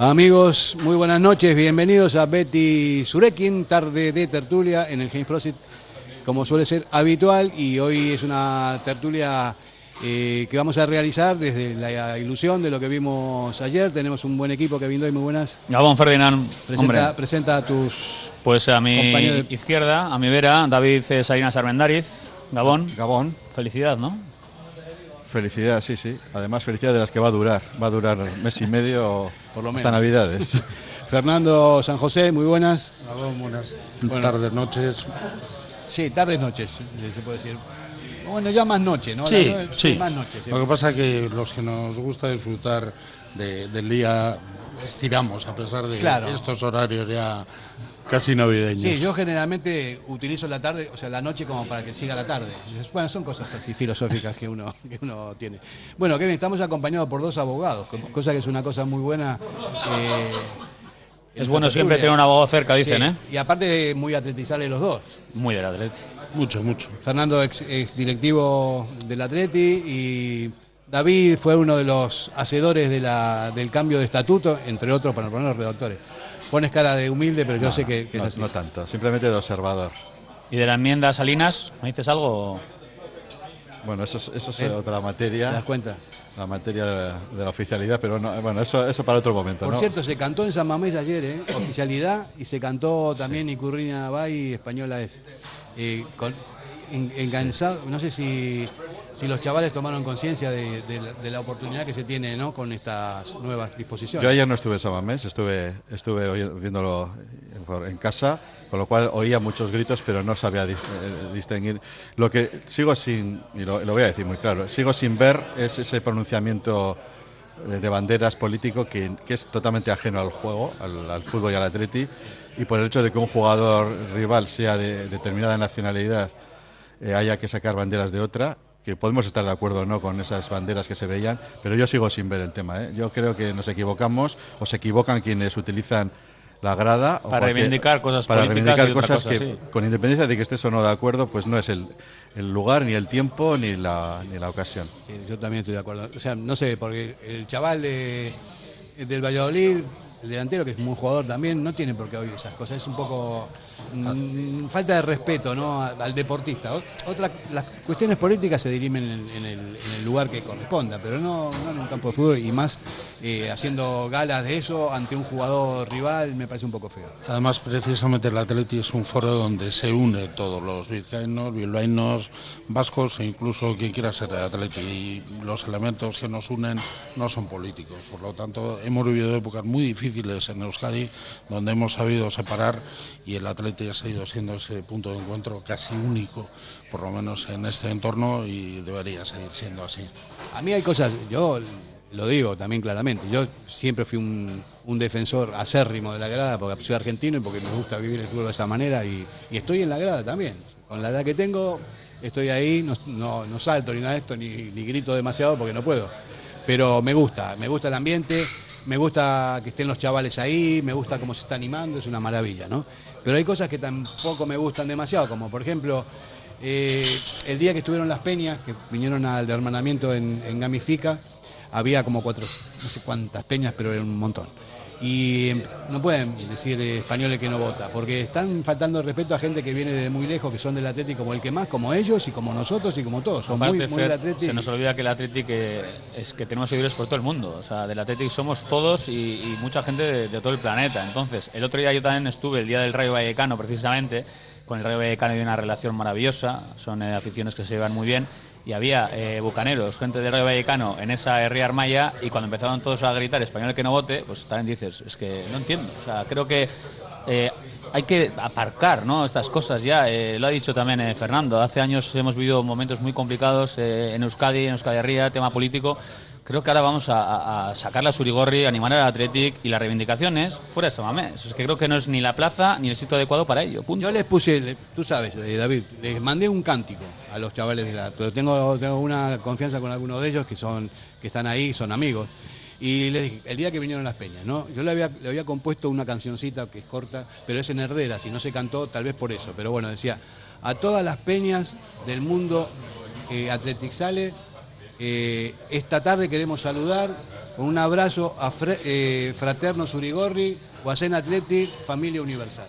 Amigos, muy buenas noches, bienvenidos a Betty Surekin, tarde de tertulia en el James Prosit, como suele ser habitual, y hoy es una tertulia eh, que vamos a realizar desde la ilusión de lo que vimos ayer. Tenemos un buen equipo que vino hoy, muy buenas. Gabón Ferdinand, presenta, presenta a tus. Pues a mi izquierda, a mi vera, David Salinas Armendariz. Gabón. Gabón. Felicidad, ¿no? Felicidad, sí, sí. Además, felicidad de las que va a durar. Va a durar mes y medio por lo menos. hasta Navidades. Fernando San José, muy buenas. buenas tardes, noches. Sí, tardes, noches, se puede decir. Bueno, ya más noche, ¿no? Sí, sí. Más noche, Lo que pasa es que los que nos gusta disfrutar del día estiramos, a pesar de estos horarios ya casi navideños. Sí, yo generalmente utilizo la tarde, o sea, la noche como para que siga la tarde. Bueno, son cosas así filosóficas que uno, que uno tiene. Bueno, Kevin, estamos acompañados por dos abogados, cosa que es una cosa muy buena. Eh, es bueno siempre tener un abogado cerca, dicen, ¿eh? Y aparte muy atletizales los dos. Muy del atleti. Mucho, mucho. Fernando, ex, directivo del Atleti, y David fue uno de los hacedores de la, del cambio de estatuto, entre otros, para poner los redactores. Pones cara de humilde, pero yo sé que, es así. No tanto, simplemente de observador. ¿Y de la enmienda Salinas? ¿Me dices algo? Bueno, eso es, eso es ¿Eh? otra materia. ¿Te das cuenta? La materia de, la oficialidad, pero no, bueno, eso, eso para otro momento. Por cierto, se cantó en San Mamés ayer, ¿eh? Oficialidad, y se cantó también Icurrina Bay, española es. Eh, enganchado, no sé si, si los chavales tomaron conciencia de, la oportunidad que se tiene ¿no? con estas nuevas disposiciones. Yo ayer no estuve en Samamés, estuve, estuve viéndolo en casa, con lo cual oía muchos gritos, pero no sabía eh, distinguir. Lo que sigo sin, y lo, voy a decir muy claro, sigo sin ver es ese pronunciamiento de banderas político que, es totalmente ajeno al juego, al, fútbol y al atleti, y por el hecho de que un jugador rival sea de determinada nacionalidad eh, haya que sacar banderas de otra, que podemos estar de acuerdo o no con esas banderas que se veían, pero yo sigo sin ver el tema. ¿eh? Yo creo que nos equivocamos o se equivocan quienes utilizan la grada para reivindicar cosas para reivindicar cosas que con independencia de que estés o no de acuerdo pues no es el, el lugar ni el tiempo ni la, ni la ocasión yo también estoy de acuerdo o sea no sé porque el chaval de, del Valladolid el delantero, que es un jugador también, no tiene por qué oír esas cosas. Es un poco falta de respeto ¿no? al deportista. Otra, las cuestiones políticas se dirimen en, el, lugar que corresponda, pero no, en un campo de fútbol y más eh, haciendo galas de eso ante un jugador rival me parece un poco feo. Además, precisamente el Atleti es un foro donde se une todos los vizcaínos, bilbaínos, vascos e incluso quien quiera ser Atleti. Y los elementos que nos unen no son políticos. Por lo tanto, hemos vivido épocas muy difíciles en Euskadi, donde hemos sabido separar y el Atleti ha seguido siendo ese punto de encuentro casi único, por lo menos en este entorno, y debería seguir siendo así. A mí hay cosas, yo lo digo también claramente, yo siempre fui un, defensor acérrimo de la grada porque soy argentino y porque me gusta vivir el fútbol de esa manera y, estoy en la grada también. Con la edad que tengo, estoy ahí, no, no, salto ni nada de esto, ni, ni grito demasiado porque no puedo. Pero me gusta, me gusta el ambiente, me gusta que estén los chavales ahí, me gusta cómo se está animando, es una maravilla, ¿no? Pero hay cosas que tampoco me gustan demasiado, como por ejemplo, eh, el día que estuvieron las peñas, que vinieron al hermanamiento en, en Gamifica, había como cuatro, no sé cuántas peñas, pero era un montón y no pueden decir españoles que no vota, porque están faltando respeto a gente que viene de muy lejos, que son del Atlético como el que más, como ellos y como nosotros y como todos. Son muy, del Atlético. Se nos olvida que el Atlético es que tenemos seguidores por todo el mundo, o sea, del Atlético somos todos y, mucha gente de, todo el planeta. Entonces, el otro día yo también estuve, el día del Rayo Vallecano precisamente, con el Rayo Vallecano hay una relación maravillosa, son eh, aficiones que se llevan muy bien y había eh, bucaneros, gente de Rayo Vallecano en esa R Armaya y cuando empezaron todos a gritar español que no vote, pues también dices, es que no entiendo. O sea, creo que eh, hay que aparcar ¿no? estas cosas ya. Eh, lo ha dicho también Fernando, hace años hemos vivido momentos muy complicados en Euskadi, en Euskadi Ría, tema político Creo que ahora vamos a, sacar la Surigorri, animar al Athletic y las reivindicaciones fuera de Samamés. Es que creo que no es ni la plaza ni el sitio adecuado para ello. Yo les puse, tú sabes, David, les mandé un cántico a los chavales de la. Pero tengo, tengo una confianza con algunos de ellos que son que están ahí, son amigos. Y les dije, el día que vinieron las peñas, ¿no? Yo le había, le había compuesto una cancioncita que es corta, pero es en herdera, si no se cantó, tal vez por eso. Pero bueno, decía, a todas las peñas del mundo eh, Athletic Sale, eh, esta tarde queremos saludar con un abrazo a eh, Fraterno Surigorri, Guacén Athletic, Familia Universal.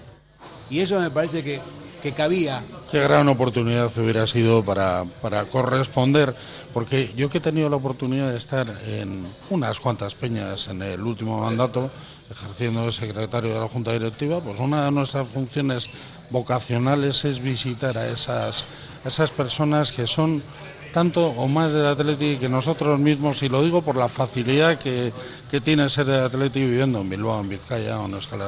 Y eso me parece que, que cabía Qué gran oportunidad hubiera sido para, para corresponder, porque yo que he tenido la oportunidad de estar en unas cuantas peñas en el último mandato, ejerciendo de secretario de la Junta Directiva, pues una de nuestras funciones vocacionales es visitar a esas, esas personas que son tanto o más del Atleti que nosotros mismos, y lo digo por la facilidad que, que tiene ser de Atleti viviendo en Bilbao, en Vizcaya o en Euskal.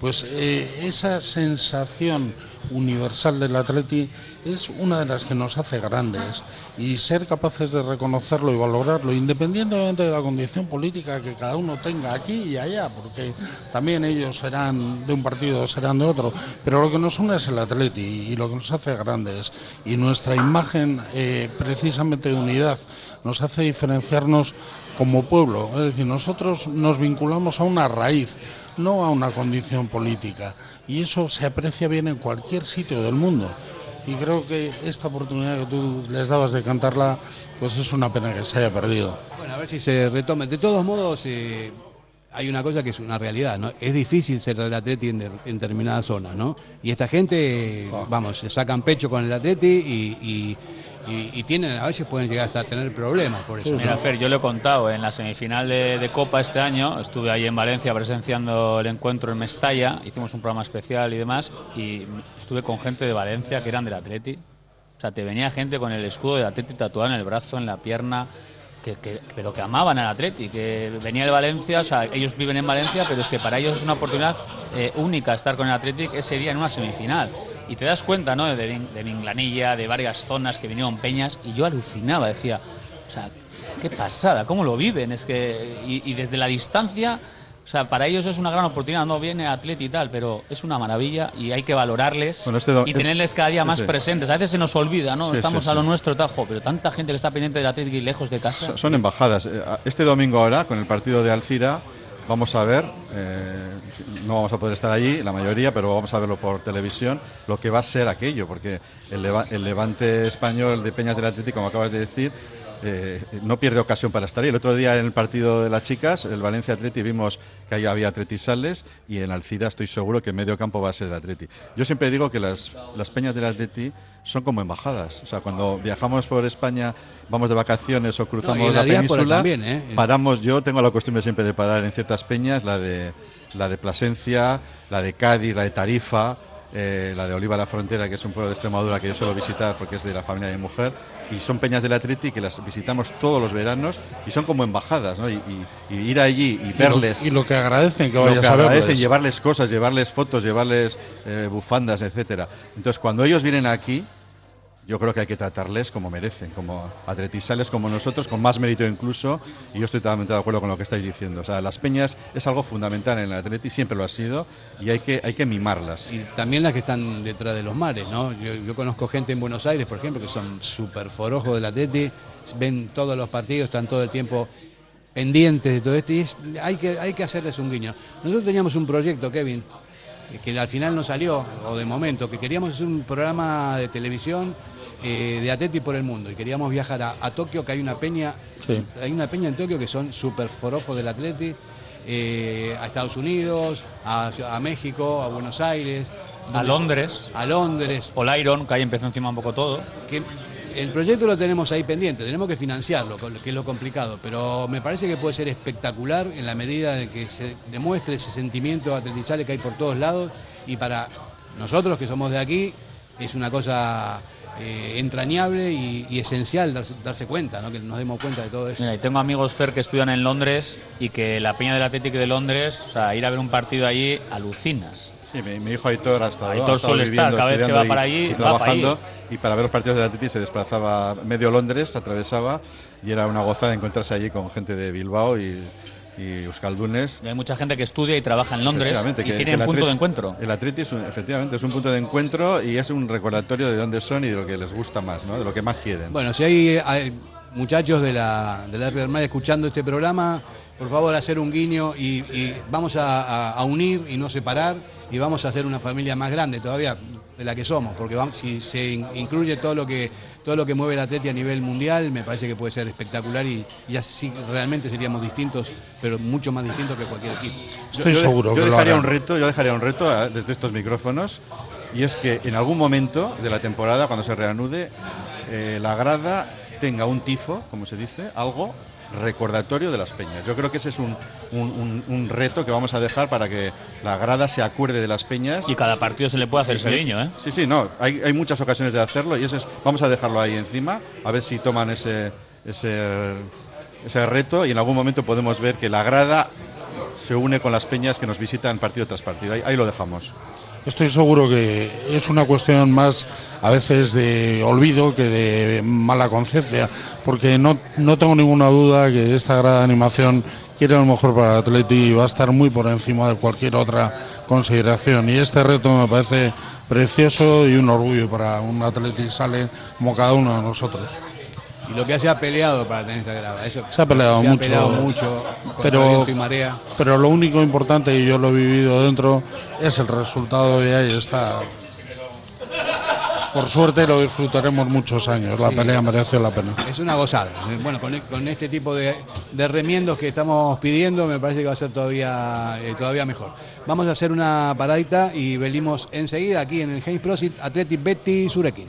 Pues eh, esa sensación universal del Atleti es una de las que nos hace grandes. Y ser capaces de reconocerlo y valorarlo independientemente de la condición política que cada uno tenga aquí y allá, porque también ellos serán de un partido serán de otro, pero lo que nos une es el Atleti y lo que nos hace grandes. Y nuestra imagen eh, precisamente de unidad nos hace diferenciarnos como pueblo, es decir, nosotros nos vinculamos a una raíz, no a una condición política y eso se aprecia bien en cualquier sitio del mundo. Y creo que esta oportunidad que tú les dabas de cantarla, pues es una pena que se haya perdido. Bueno, a ver si se retoma. De todos modos, eh, hay una cosa que es una realidad, ¿no? Es difícil ser del Atleti en, de- en determinadas zonas, ¿no? Y esta gente, Ah. vamos, se sacan pecho con el Atleti y, y- y- y tienen, a veces pueden llegar hasta a tener problemas por eso. Mira. Fer, yo lo he contado, en la semifinal de, de Copa este año, estuve ahí en Valencia presenciando el encuentro en Mestalla, hicimos un programa especial y demás, y estuve con gente de Valencia que eran del Atleti. O sea, te venía gente con el escudo del Atleti tatuado en el brazo, en la pierna, que, que- pero que amaban al Atleti, que venía de Valencia, o sea, ellos viven en Valencia, pero es que para ellos es una oportunidad eh, única estar con el Athletic ese día en una semifinal. Y te das cuenta, ¿no? De, de Minglanilla, de varias zonas que vinieron peñas, y yo alucinaba, decía, o sea, qué pasada, cómo lo viven, es que, y, y desde la distancia, o sea, para ellos es una gran oportunidad, no viene Atleti y tal, pero es una maravilla y hay que valorarles Bueno, este y tenerles cada día sí, más sí. presentes. A veces se nos olvida, ¿no? Sí, Estamos a lo nuestro, tajo, pero tanta gente que está pendiente del Atleti y lejos de casa. Son- Son embajadas. Eh, Este domingo ahora, con el partido de Alcira, vamos a ver, eh, no vamos a poder estar allí, la mayoría, pero vamos a verlo por televisión, lo que va a ser aquello, porque el, Leva- el Levante español de Peñas del Atlético, como acabas de decir, eh, no pierde ocasión para estar ahí. El otro día en el partido de las chicas, el Valencia Atleti, vimos que ahí había atletisales y en Alcira estoy seguro que en medio campo va a ser el Atleti. Yo siempre digo que las, las peñas del Atleti son como embajadas. O sea, cuando viajamos por España, vamos de vacaciones o cruzamos No, la, península, también, ¿eh? paramos. Yo tengo la costumbre siempre de parar en ciertas peñas, la de, la de Plasencia, la de Cádiz, la de Tarifa. eh, la de Oliva la Frontera, que es un pueblo de Extremadura que yo suelo visitar porque es de la familia de mi mujer, y son peñas del Atleti que las visitamos todos los veranos y son como embajadas, ¿no? Y, y- y ir allí y Y lo- verles Y lo, que agradecen que lo vayas que a verles. agradecen, llevarles cosas, llevarles fotos, llevarles eh, bufandas, etcétera. Entonces, cuando ellos vienen aquí, yo creo que hay que tratarles como merecen, como atletisales como nosotros, con más mérito incluso, y yo estoy totalmente de acuerdo con lo que estáis diciendo. O sea, las peñas es algo fundamental en el atleti, siempre lo ha sido, y hay que, hay que mimarlas. Y también las que están detrás de los mares, ¿no? Yo, conozco gente en Buenos Aires, por ejemplo, que son súper forojos del Atleti, ven todos los partidos, están todo el tiempo pendientes de todo esto, y hay, que, hay que hacerles un guiño. Nosotros teníamos un proyecto, Kevin, que al final no salió, o de momento, que queríamos hacer un programa de televisión eh, de Atleti por el mundo, y queríamos viajar a, a Tokio, que hay una peña, Sí. hay una peña en Tokio que son súper forofos del Atleti, eh, a Estados Unidos, a, a México, a Buenos Aires, A Londres, a Londres, o Iron, que ahí empezó encima un poco todo. que el proyecto lo tenemos ahí pendiente, tenemos que financiarlo, que es lo complicado, pero me parece que puede ser espectacular en la medida de que se demuestre ese sentimiento atletizable que hay por todos lados. Y para nosotros que somos de aquí es una cosa eh, entrañable y, y esencial darse, darse cuenta, ¿no? que nos demos cuenta de todo eso. Mira, y tengo amigos Fer que estudian en Londres y que la peña del Atlético de Londres, o sea, ir a ver un partido allí, alucinas. Sí, mi, mi hijo Aitor ha estado, Aitor suele estar, cada vez que va y- para allí, y va para trabajando, y para ver los partidos del Atleti se desplazaba medio Londres, atravesaba, y era una gozada encontrarse allí con gente de Bilbao y, y Euskaldunes. Y hay mucha gente que estudia y trabaja en Londres y que- tienen el punto Atleti- de encuentro. El Atleti es un, efectivamente es un punto de encuentro y es un recordatorio de dónde son y de lo que les gusta más, ¿no? de lo que más quieren. Bueno, si hay, hay muchachos de la, de la Real Madrid escuchando este programa, por favor, hacer un guiño y, y vamos a, a- a unir y no separar y vamos a hacer una familia más grande todavía de la que somos, porque vamos, si se in- incluye todo lo que todo lo que mueve el atleti a nivel mundial, me parece que puede ser espectacular y, y así realmente seríamos distintos, pero mucho más distintos que cualquier equipo. Estoy yo, seguro yo que lo dejaría harán. un reto, yo dejaría un reto a- desde estos micrófonos y es que en algún momento de la temporada, cuando se reanude, eh, la grada tenga un tifo, como se dice, algo recordatorio de las peñas. Yo creo que ese es un, un- un- un reto que vamos a dejar para que la grada se acuerde de las peñas. Y cada partido se le puede hacer guiño, ¿eh? Sí, sí, no, hay, hay muchas ocasiones de hacerlo y ese es, vamos a dejarlo ahí encima, a ver si toman ese, ese, ese reto y en algún momento podemos ver que la grada se une con las peñas que nos visitan partido tras partido. Ahí, ahí lo dejamos. Estoy seguro que es una cuestión más a veces de olvido que de mala conciencia, porque no, no tengo ninguna duda que esta gran animación quiere lo mejor para el Atleti y va a estar muy por encima de cualquier otra consideración. Y este reto me parece precioso y un orgullo para un Atleti sale como cada uno de nosotros. Y lo que se ha peleado para tener esta grada. Eso, Se ha peleado se mucho, ha peleado mucho pero- y marea. Pero lo único importante, y yo lo he vivido dentro, es el resultado y ahí está. Por suerte lo disfrutaremos muchos años, la pelea mereció la pena. Es una gozada. Bueno, con, con este tipo de, de remiendos que estamos pidiendo, me parece que va a ser todavía, eh, todavía mejor. Vamos a hacer una paradita y venimos enseguida aquí en el James Prosit Athletic Betty Surekin.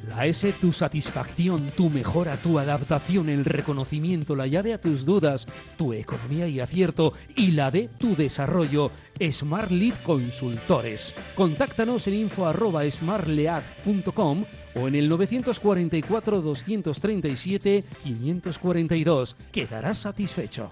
La S, tu satisfacción, tu mejora, tu adaptación, el reconocimiento, la llave a tus dudas, tu economía y acierto y la de tu desarrollo. Smart Lead Consultores. Contáctanos en info arroba smartlead.com o en el 944 237 542. Quedarás satisfecho.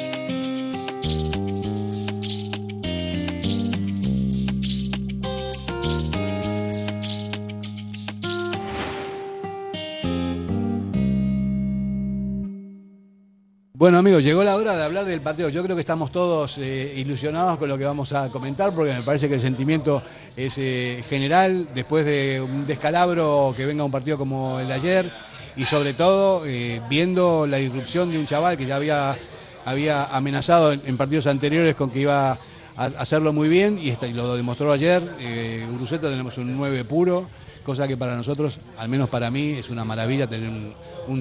Bueno amigos, llegó la hora de hablar del partido. Yo creo que estamos todos eh, ilusionados con lo que vamos a comentar porque me parece que el sentimiento es eh, general después de un descalabro que venga un partido como el de ayer y sobre todo eh, viendo la irrupción de un chaval que ya había, había amenazado en, partidos anteriores con que iba hacerlo muy bien y, lo demostró ayer. Eh, tenemos un 9 puro, cosa que para nosotros, al menos para mí, es una maravilla tener un,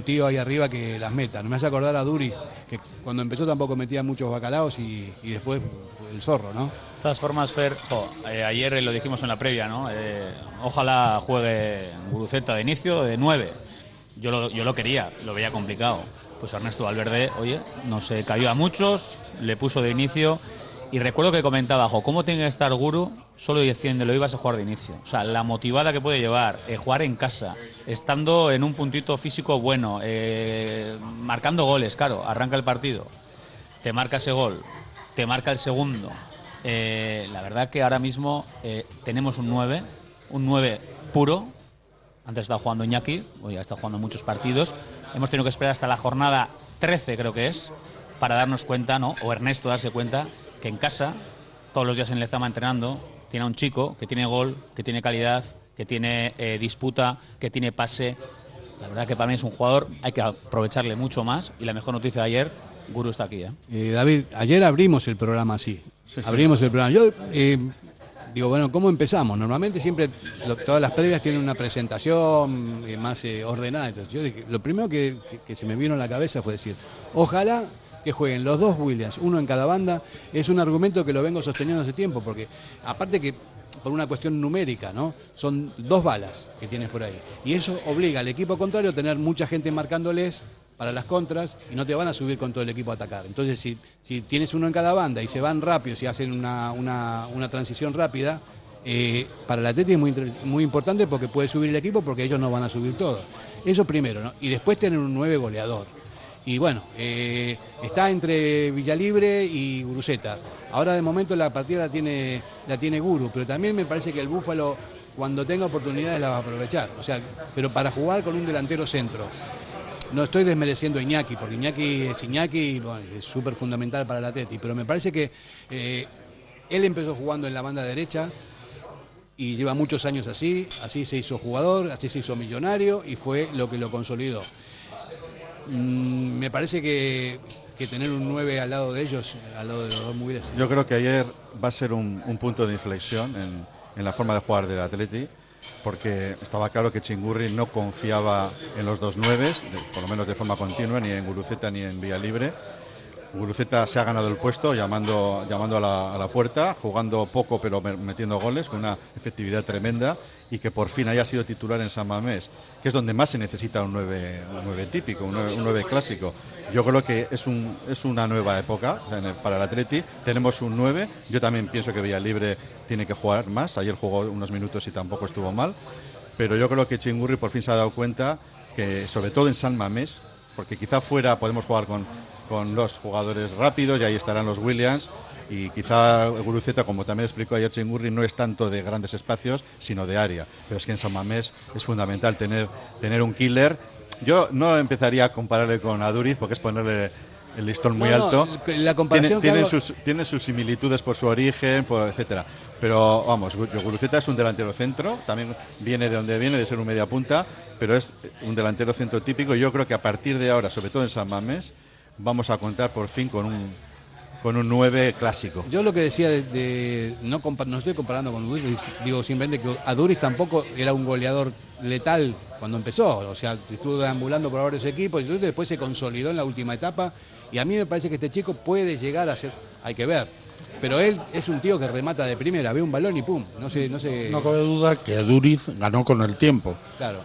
tío ahí arriba que las meta. Me hace acordar a Duri, que cuando empezó tampoco metía muchos bacalaos y, después el zorro, ¿no? De todas formas, Fer, eh, ayer lo dijimos en la previa, ¿no? Eh, ojalá juegue Guruceta de inicio de 9. Yo lo, yo lo quería, lo veía complicado. Pues Ernesto Valverde, oye, no se cayó a muchos, le puso de inicio y recuerdo que comentaba, ¿cómo tiene que estar Guru solo lo ibas a jugar de inicio? O sea, la motivada que puede llevar, eh, jugar en casa, estando en un puntito físico bueno, eh, marcando goles, claro, arranca el partido, te marca ese gol, te marca el segundo. Eh, la verdad que ahora mismo tenemos un 9, un 9 puro. Antes estaba jugando Iñaki, hoy ha estado jugando muchos partidos. Hemos tenido que esperar hasta la jornada 13, creo que es, para darnos cuenta, ¿no? O Ernesto darse cuenta que en casa, todos los días en Lezama entrenando, tiene a un chico que tiene gol, que tiene calidad, que tiene eh, disputa, que tiene pase. La verdad que para mí es un jugador, hay que aprovecharle mucho más. Y la mejor noticia de ayer, Guru está aquí. ¿eh? Eh, David, ayer abrimos el programa así. abrimos el programa. Yo digo, bueno, ¿cómo empezamos? Normalmente siempre todas las previas tienen una presentación más ordenada. Entonces yo dije, lo primero que, que se me vino a la cabeza fue decir, ojalá que jueguen los dos Williams, uno en cada banda, es un argumento que lo vengo sosteniendo hace tiempo, porque aparte que por una cuestión numérica, ¿no? Son dos balas que tienes por ahí. Y eso obliga al equipo contrario a tener mucha gente marcándoles para las contras y no te van a subir con todo el equipo a atacar. Entonces, si, si tienes uno en cada banda y se van rápido, si hacen una, transición rápida, eh, para la Atleti es muy, muy importante porque puede subir el equipo porque ellos no van a subir todo. Eso primero, ¿no? Y después tener un nueve goleador. Y bueno, eh, está entre Villalibre y Guruceta. Ahora de momento la partida la tiene, la tiene Guru, pero también me parece que el Búfalo cuando tenga oportunidades la va a aprovechar. O sea, pero para jugar con un delantero centro. No estoy desmereciendo a Iñaki, porque Iñaki es Iñaki, es súper fundamental para la Teti, pero me parece que eh, él empezó jugando en la banda derecha y lleva muchos años así, así se hizo jugador, así se hizo millonario y fue lo que lo consolidó. Mm, me parece que, tener un 9 al lado de ellos, al lado de los dos móviles. Yo creo que ayer va a ser un, punto de inflexión en, la forma de jugar del Atleti, porque estaba claro que Chingurri no confiaba en los dos 9, por lo menos de forma continua, ni en Guruceta ni en Vía Libre. Guruceta se ha ganado el puesto llamando, llamando a, la, puerta, jugando poco pero metiendo goles, con una efectividad tremenda y que por fin haya sido titular en San Mamés, que es donde más se necesita un 9, típico, un 9, clásico. Yo creo que es, un, es una nueva época para el Atleti. Tenemos un 9. Yo también pienso que Villalibre tiene que jugar más. Ayer jugó unos minutos y tampoco estuvo mal. Pero yo creo que Chingurri por fin se ha dado cuenta que, sobre todo en San Mamés, porque quizá fuera podemos jugar con, con los jugadores rápidos y ahí estarán los Williams y quizá Guruceta, como también explicó ayer Chingurri, no es tanto de grandes espacios, sino de área. Pero es que en San Mamés es fundamental tener, tener un killer. Yo no empezaría a compararle con Aduriz porque es ponerle el listón muy alto. la comparación tiene, sus, tiene sus similitudes por su origen, por etcétera. Pero vamos, Guruceta es un delantero centro, también viene de donde viene, de ser un media punta, pero es un delantero centro típico. Yo creo que a partir de ahora, sobre todo en San Mamés, vamos a contar por fin con un con un 9 clásico. Yo lo que decía de, no, no estoy comparando con Duris, digo simplemente que Aduris tampoco era un goleador letal cuando empezó, o sea, estuvo deambulando por varios equipos y después se consolidó en la última etapa y a mí me parece que este chico puede llegar a ser, hay que ver, pero él es un tío que remata de primera, ve un balón y pum, no sé, no sé. No cabe duda que Aduriz ganó con el tiempo. Claro.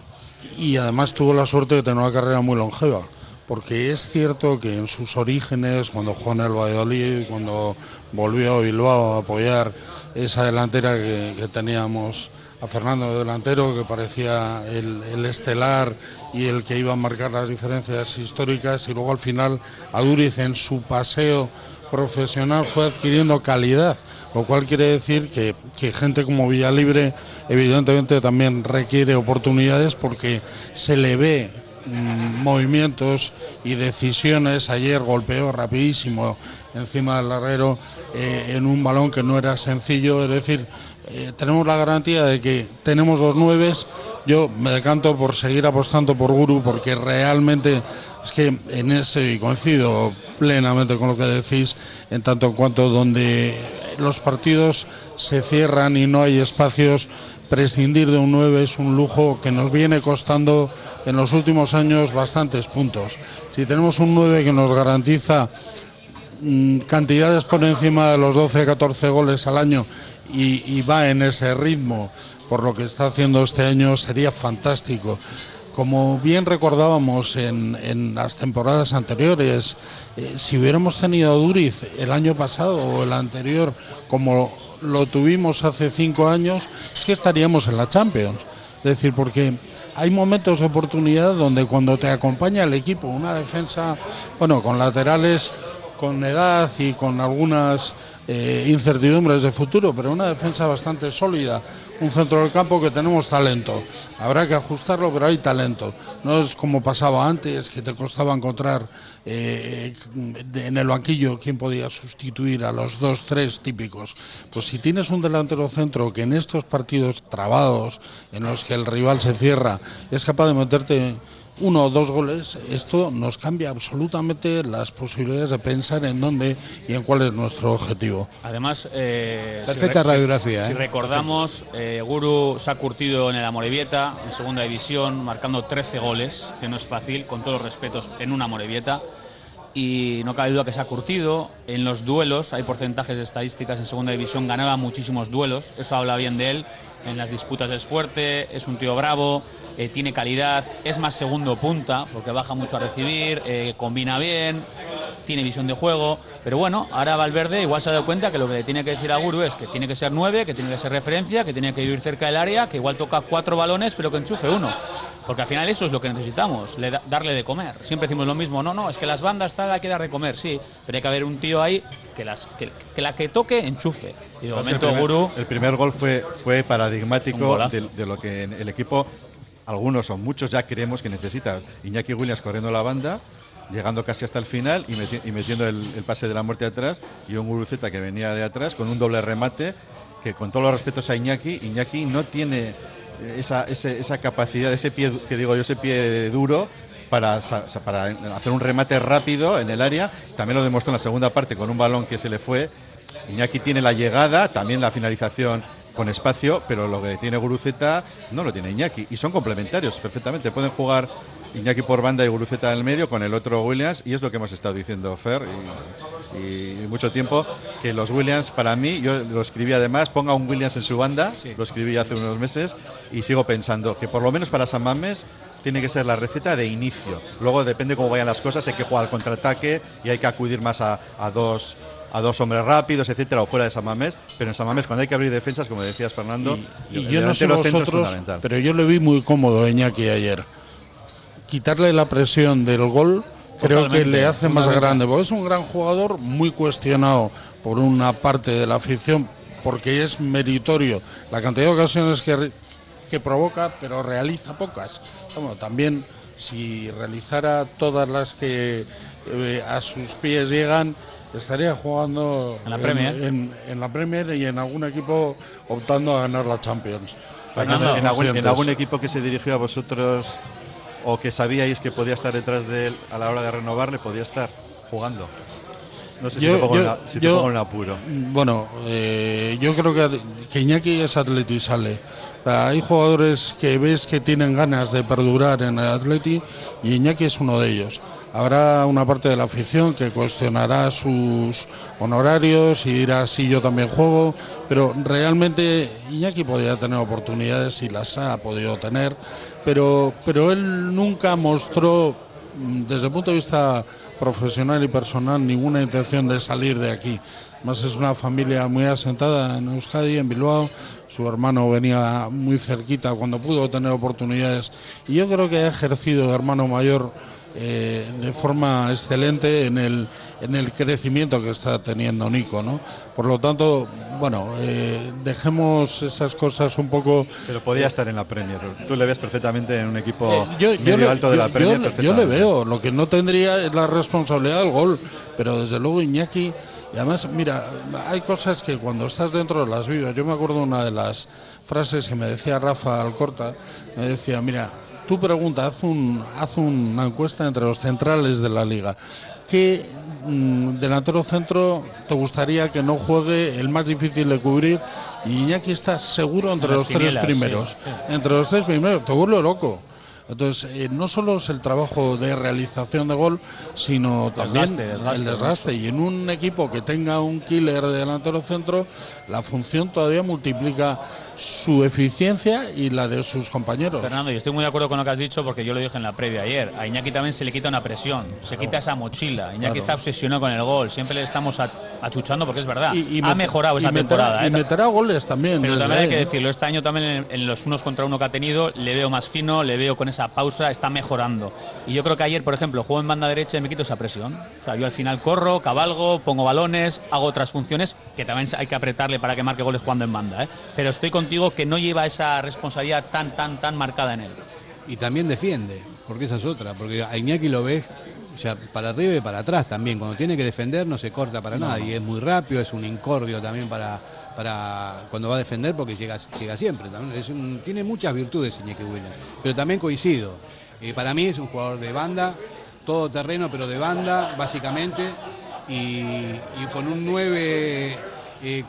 Y además tuvo la suerte de tener una carrera muy longeva porque es cierto que en sus orígenes, cuando jugó en el Valladolid, cuando volvió a Bilbao a apoyar esa delantera que, teníamos a Fernando de delantero, que parecía el, estelar y el que iba a marcar las diferencias históricas, y luego al final Aduriz en su paseo profesional fue adquiriendo calidad, lo cual quiere decir que, que gente como Villalibre evidentemente también requiere oportunidades porque se le ve movimientos y decisiones. Ayer golpeó rapidísimo encima del larguero eh, en un balón que no era sencillo. Es decir, eh, tenemos la garantía de que tenemos los nueves. Yo me decanto por seguir apostando por Guru porque realmente es que en ese, y coincido plenamente con lo que decís, en tanto en cuanto donde los partidos se cierran y no hay espacios. Prescindir de un 9 es un lujo que nos viene costando en los últimos años bastantes puntos. Si tenemos un 9 que nos garantiza mm, cantidades por encima de los 12-14 goles al año y, va en ese ritmo por lo que está haciendo este año, sería fantástico. Como bien recordábamos en, en las temporadas anteriores, eh, si hubiéramos tenido a Duriz el año pasado o el anterior, como lo tuvimos hace cinco años, es que estaríamos en la Champions. Es decir, porque hay momentos de oportunidad donde cuando te acompaña el equipo, una defensa, bueno, con laterales con edad y con algunas eh, incertidumbres de futuro, pero una defensa bastante sólida, un centro del campo que tenemos talento. Habrá que ajustarlo, pero hay talento. No es como pasaba antes, que te costaba encontrar eh, en el banquillo quién podía sustituir a los dos, tres típicos. Pues si tienes un delantero centro que en estos partidos trabados, en los que el rival se cierra, es capaz de meterte uno o dos goles, esto nos cambia absolutamente las posibilidades de pensar en dónde y en cuál es nuestro objetivo. Además, eh, Perfecta si, radiografía. Si, si ¿eh? recordamos, eh, Guru se ha curtido en el Amorebieta, en segunda división, marcando 13 goles, que no es fácil, con todos los respetos, en una Amorebieta. Y no cabe duda que se ha curtido. En los duelos, hay porcentajes de estadísticas en segunda división, ganaba muchísimos duelos, eso habla bien de él. En las disputas es fuerte, es un tío bravo, eh, tiene calidad, es más segundo punta, porque baja mucho a recibir, eh, combina bien, tiene visión de juego. Pero bueno, ahora Valverde igual se ha dado cuenta que lo que le tiene que decir a Guru es que tiene que ser nueve, que tiene que ser referencia, que tiene que vivir cerca del área, que igual toca cuatro balones, pero que enchufe uno. Porque al final eso es lo que necesitamos, le da- darle de comer. Siempre decimos lo mismo, no, no, es que las bandas tal hay que dar de comer, sí, pero hay que haber un tío ahí que, las, que, que la que toque enchufe. Y de El momento primer- Guru El primer gol fue, paradigmático de lo que el equipo, algunos o muchos ya creemos que necesita. Iñaki Williams corriendo la banda, llegando casi hasta el final y, meti- y metiendo el, pase de la muerte atrás y un Guruceta que venía de atrás con un doble remate que con todos los respetos a Iñaki, Iñaki no tiene eh, esa, ese- esa capacidad, ese pie, que digo yo, ese pie duro para, para hacer un remate rápido en el área. También lo demostró en la segunda parte con un balón que se le fue. Iñaki tiene la llegada, también la finalización con espacio, pero lo que tiene Guruceta no lo tiene Iñaki. Y son complementarios perfectamente. Pueden jugar Iñaki por banda y Guruceta en el medio con el otro Williams. Y es lo que hemos estado diciendo Fer y, y mucho tiempo, que los Williams para mí, yo lo escribí además, ponga un Williams en su banda, lo escribí hace unos meses y sigo pensando que por lo menos para San Mames tiene que ser la receta de inicio. Luego depende cómo vayan las cosas, hay que jugar al contraataque y hay que acudir más a, a dos a dos hombres rápidos, etcétera, o fuera de San Mamés, pero en San Mamés cuando hay que abrir defensas, como decías Fernando, Y el yo no sé vosotros, pero yo le vi muy cómodo a Iñaki ayer. Quitarle la presión del gol creo que le hace más grande, porque es un gran jugador, muy cuestionado por una parte de la afición, porque es meritorio la cantidad de ocasiones que, que provoca, pero realiza pocas. Bueno, también si realizara todas las que eh, a sus pies llegan, estaría jugando En la Premier. en- en la Premier y en algún equipo optando a ganar la Champions. Fernando, en, algún, en conscientes. algún equipo que se dirigió a vosotros o que sabíais que podía estar detrás de él a la hora de renovarle, podía estar jugando. No sé si te pongo, yo- en, la- si te yo- pongo en apuro. Bueno, eh, yo creo que, que Iñaki es atleti y sale. O sea, hay jugadores que ves que tienen ganas de perdurar en el atleti y Iñaki es uno de ellos. Habrá una parte de la afición que cuestionará sus honorarios y dirá sí yo también juego, pero realmente Iñaki podría tener oportunidades y las ha podido tener, pero, pero él nunca mostró mm, desde el punto de vista profesional y personal ninguna intención de salir de aquí. Además es una familia muy asentada en Euskadi, en Bilbao. Su hermano venía muy cerquita cuando pudo tener oportunidades. Y yo creo que ha ejercido de hermano mayor eh, de forma excelente en el, en el crecimiento que está teniendo Nico. ¿no? Por lo tanto, bueno, eh, dejemos esas cosas un poco Pero podía estar en la Premier. Tú le ves perfectamente en un equipo Eh, yo, yo medio le, alto de yo- la Premier. yo le veo, lo que no tendría es la responsabilidad del gol, pero desde luego Iñaki, y además, mira, hay cosas que cuando estás dentro las vives. Yo me acuerdo una de las frases que me decía Rafa Alcorta, me decía, mira, tú pregunta, haz, un, haz una encuesta entre los centrales de la liga. ¿qué mm, delantero centro te gustaría que no juegue el más difícil de cubrir? Y Iñaki está seguro entre los tres primeros. sí, sí. Entre los tres primeros, te vuelve loco. Entonces, eh, no solo es el trabajo de realización de gol, sino también Desgaste, desgaste, el desgaste. Y en un equipo que tenga un killer de delantero centro, la función todavía multiplica su eficiencia y la de sus compañeros. Fernando, y estoy muy de acuerdo con lo que has dicho porque yo lo dije en la previa ayer. A Iñaki también se le quita una presión, se quita esa mochila. Iñaki Claro. está obsesionado con el gol, siempre le estamos achuchando porque es verdad. Y- y ha mejorado y esa meterá- temporada. Y ¿eh? meterá goles también. Pero también hay que decirlo, este año también en, en los unos contra uno que ha tenido, le veo más fino, le veo con esa pausa, está mejorando. Y yo creo que ayer, por ejemplo, juego en banda derecha y me quito esa presión. O sea, yo al final corro, cabalgo, pongo balones, hago otras funciones que también hay que apretarle para que marque goles jugando en banda. ¿eh? Pero estoy contigo que no lleva esa responsabilidad tan, tan, tan marcada en él. Y también defiende, porque esa es otra, porque a Iñaki lo ves ya para arriba y para atrás también. Cuando tiene que defender no se corta para nada y es muy rápido, es un incordio también para, para cuando va a defender porque llega, llega siempre. También es un- tiene muchas virtudes Iñaki Williams, pero también coincido. Eh, para mí es un jugador de banda, todo terreno, pero de banda, básicamente, y, y con un 9 eh,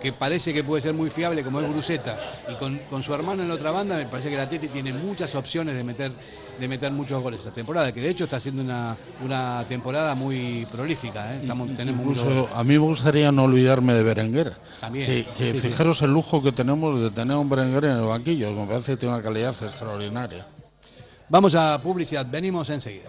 que parece que puede ser muy fiable como es Bruseta y con, con su hermano en la otra banda me parece que la Teti tiene muchas opciones de meter de meter muchos goles esta temporada que de hecho está haciendo una, una temporada muy prolífica ¿eh? Estamos, tenemos Incluso a mí me gustaría no olvidarme de Berenguer. También. Que, que Sí, sí. fijaros el lujo que tenemos de tener a un Berenguer en el banquillo. Me parece que tiene una calidad extraordinaria. vamos a publicidad venimos enseguida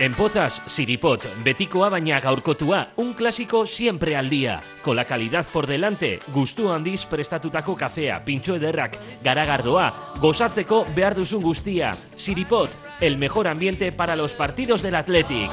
En Pozas, Siripot, betikoa baina gaurkotua, un clásico siempre al día. Con la calidad por delante, gustu handiz prestatutako kafea, pintxo ederrak, garagardoa, gozatzeko behar duzun guztia. Siripot, el mejor ambiente para los partidos del Athletic.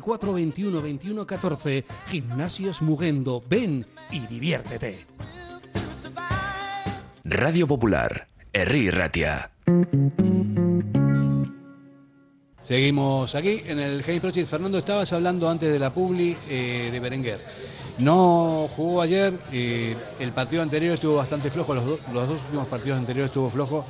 944 21 21 14. Gimnasios Mugendo. Ven y diviértete. Radio Popular, Herri Ratia. Seguimos aquí en el Hey Project. Fernando, estabas hablando antes de la publi eh, de Berenguer. No jugó ayer, eh, el partido anterior estuvo bastante flojo, los, do- los dos últimos partidos anteriores estuvo flojo,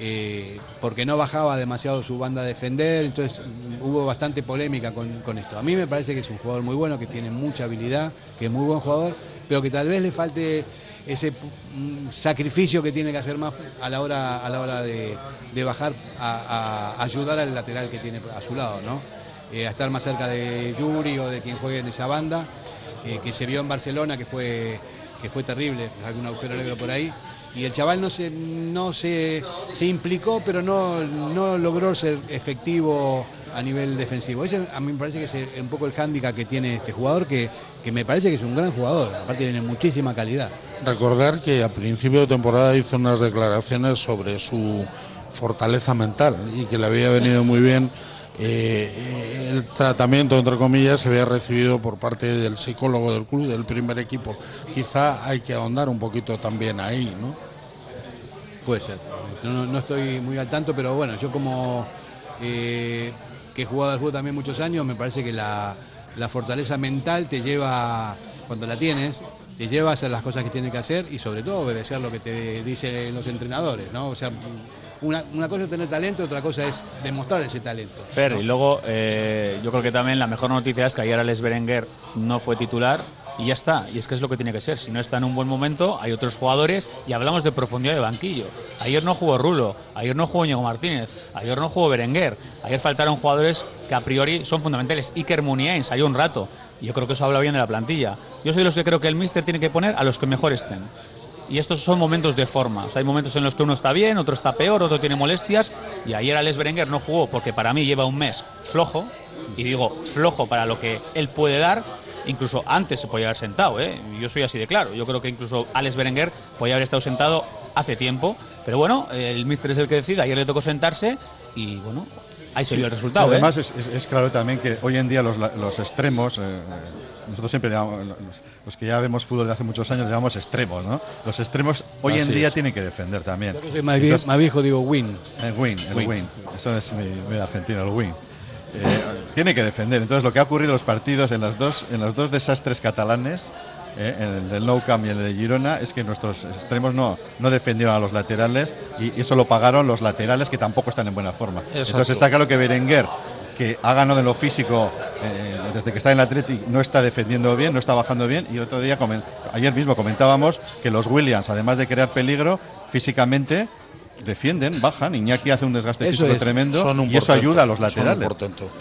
eh, porque no bajaba demasiado su banda a defender, entonces hubo bastante polémica con, esto. A mí me parece que es un jugador muy bueno, que tiene mucha habilidad, que es muy buen jugador, pero que tal vez le falte ese mm, sacrificio que tiene que hacer más a la hora, a la hora de, bajar a, a ayudar al lateral que tiene a su lado, ¿no? Eh, a estar más cerca de Yuri o de quien juegue en esa banda, eh, que se vio en Barcelona, que fue, que fue terrible, algún agujero negro por ahí. Y el chaval no se, no se, se implicó, pero no, no logró ser efectivo a nivel defensivo. Eso a mí me parece que es un poco el hándicap que tiene este jugador, que, que me parece que es un gran jugador, aparte tiene muchísima calidad. Recordar que a principio de temporada hizo unas declaraciones sobre su fortaleza mental y que le había venido muy bien eh, el tratamiento, entre comillas, que había recibido por parte del psicólogo del club, del primer equipo. Quizá hay que ahondar un poquito también ahí, ¿no? Puede ser. No, no estoy muy al tanto, pero bueno, yo como eh, que he jugado al fútbol también muchos años, me parece que la, la fortaleza mental te lleva, cuando la tienes, te lleva a hacer las cosas que tienes que hacer y sobre todo obedecer lo que te dicen los entrenadores, ¿no? O sea, una, una, cosa es tener talento, otra cosa es demostrar ese talento. Fer, y luego eh, yo creo que también la mejor noticia es que ayer Alex Berenguer no fue titular y ya está. Y es que es lo que tiene que ser. Si no está en un buen momento, hay otros jugadores y hablamos de profundidad de banquillo. Ayer no jugó Rulo, ayer no jugó Ñego Martínez, ayer no jugó Berenguer, ayer faltaron jugadores que a priori son fundamentales. Iker Muniain salió un rato. Y yo creo que eso habla bien de la plantilla. Yo soy los que creo que el míster tiene que poner a los que mejor estén y estos son momentos de forma. hay momentos en los que uno está bien, otro está peor, otro tiene molestias. Y ayer Alex Berenguer no jugó porque para mí lleva un mes flojo, y digo flojo para lo que él puede dar. Incluso antes se podía haber sentado, ¿eh? yo soy así de claro. Yo creo que incluso Alex Berenguer podía haber estado sentado hace tiempo. Pero bueno, el míster es el que decide. Ayer le tocó sentarse y bueno, ahí se vio el resultado. Además, ¿eh? es, claro también que hoy en día los, extremos, eh, nosotros siempre llamamos, los que ya vemos fútbol de hace muchos años, llamamos extremos, ¿no? Los extremos hoy en día tienen que defender también. Yo soy más, viejo, digo win. El win, el win. Eso es mi, argentino, el win. Eh, tiene que defender. Entonces, lo que ha ocurrido en los partidos, en, las dos, en los dos desastres catalanes, eh, el del Nou Camp y el de Girona, es que nuestros extremos no, no defendieron a los laterales y eso lo pagaron los laterales que tampoco están en buena forma. Entonces está claro que Berenguer, que ha ganado en lo físico eh, desde que está en el Athletic, no está defendiendo bien, no está bajando bien y otro día, ayer mismo comentábamos que los Williams, además de crear peligro físicamente, defienden, bajan, Iñaki hace un desgaste físico tremendo y eso ayuda a los laterales.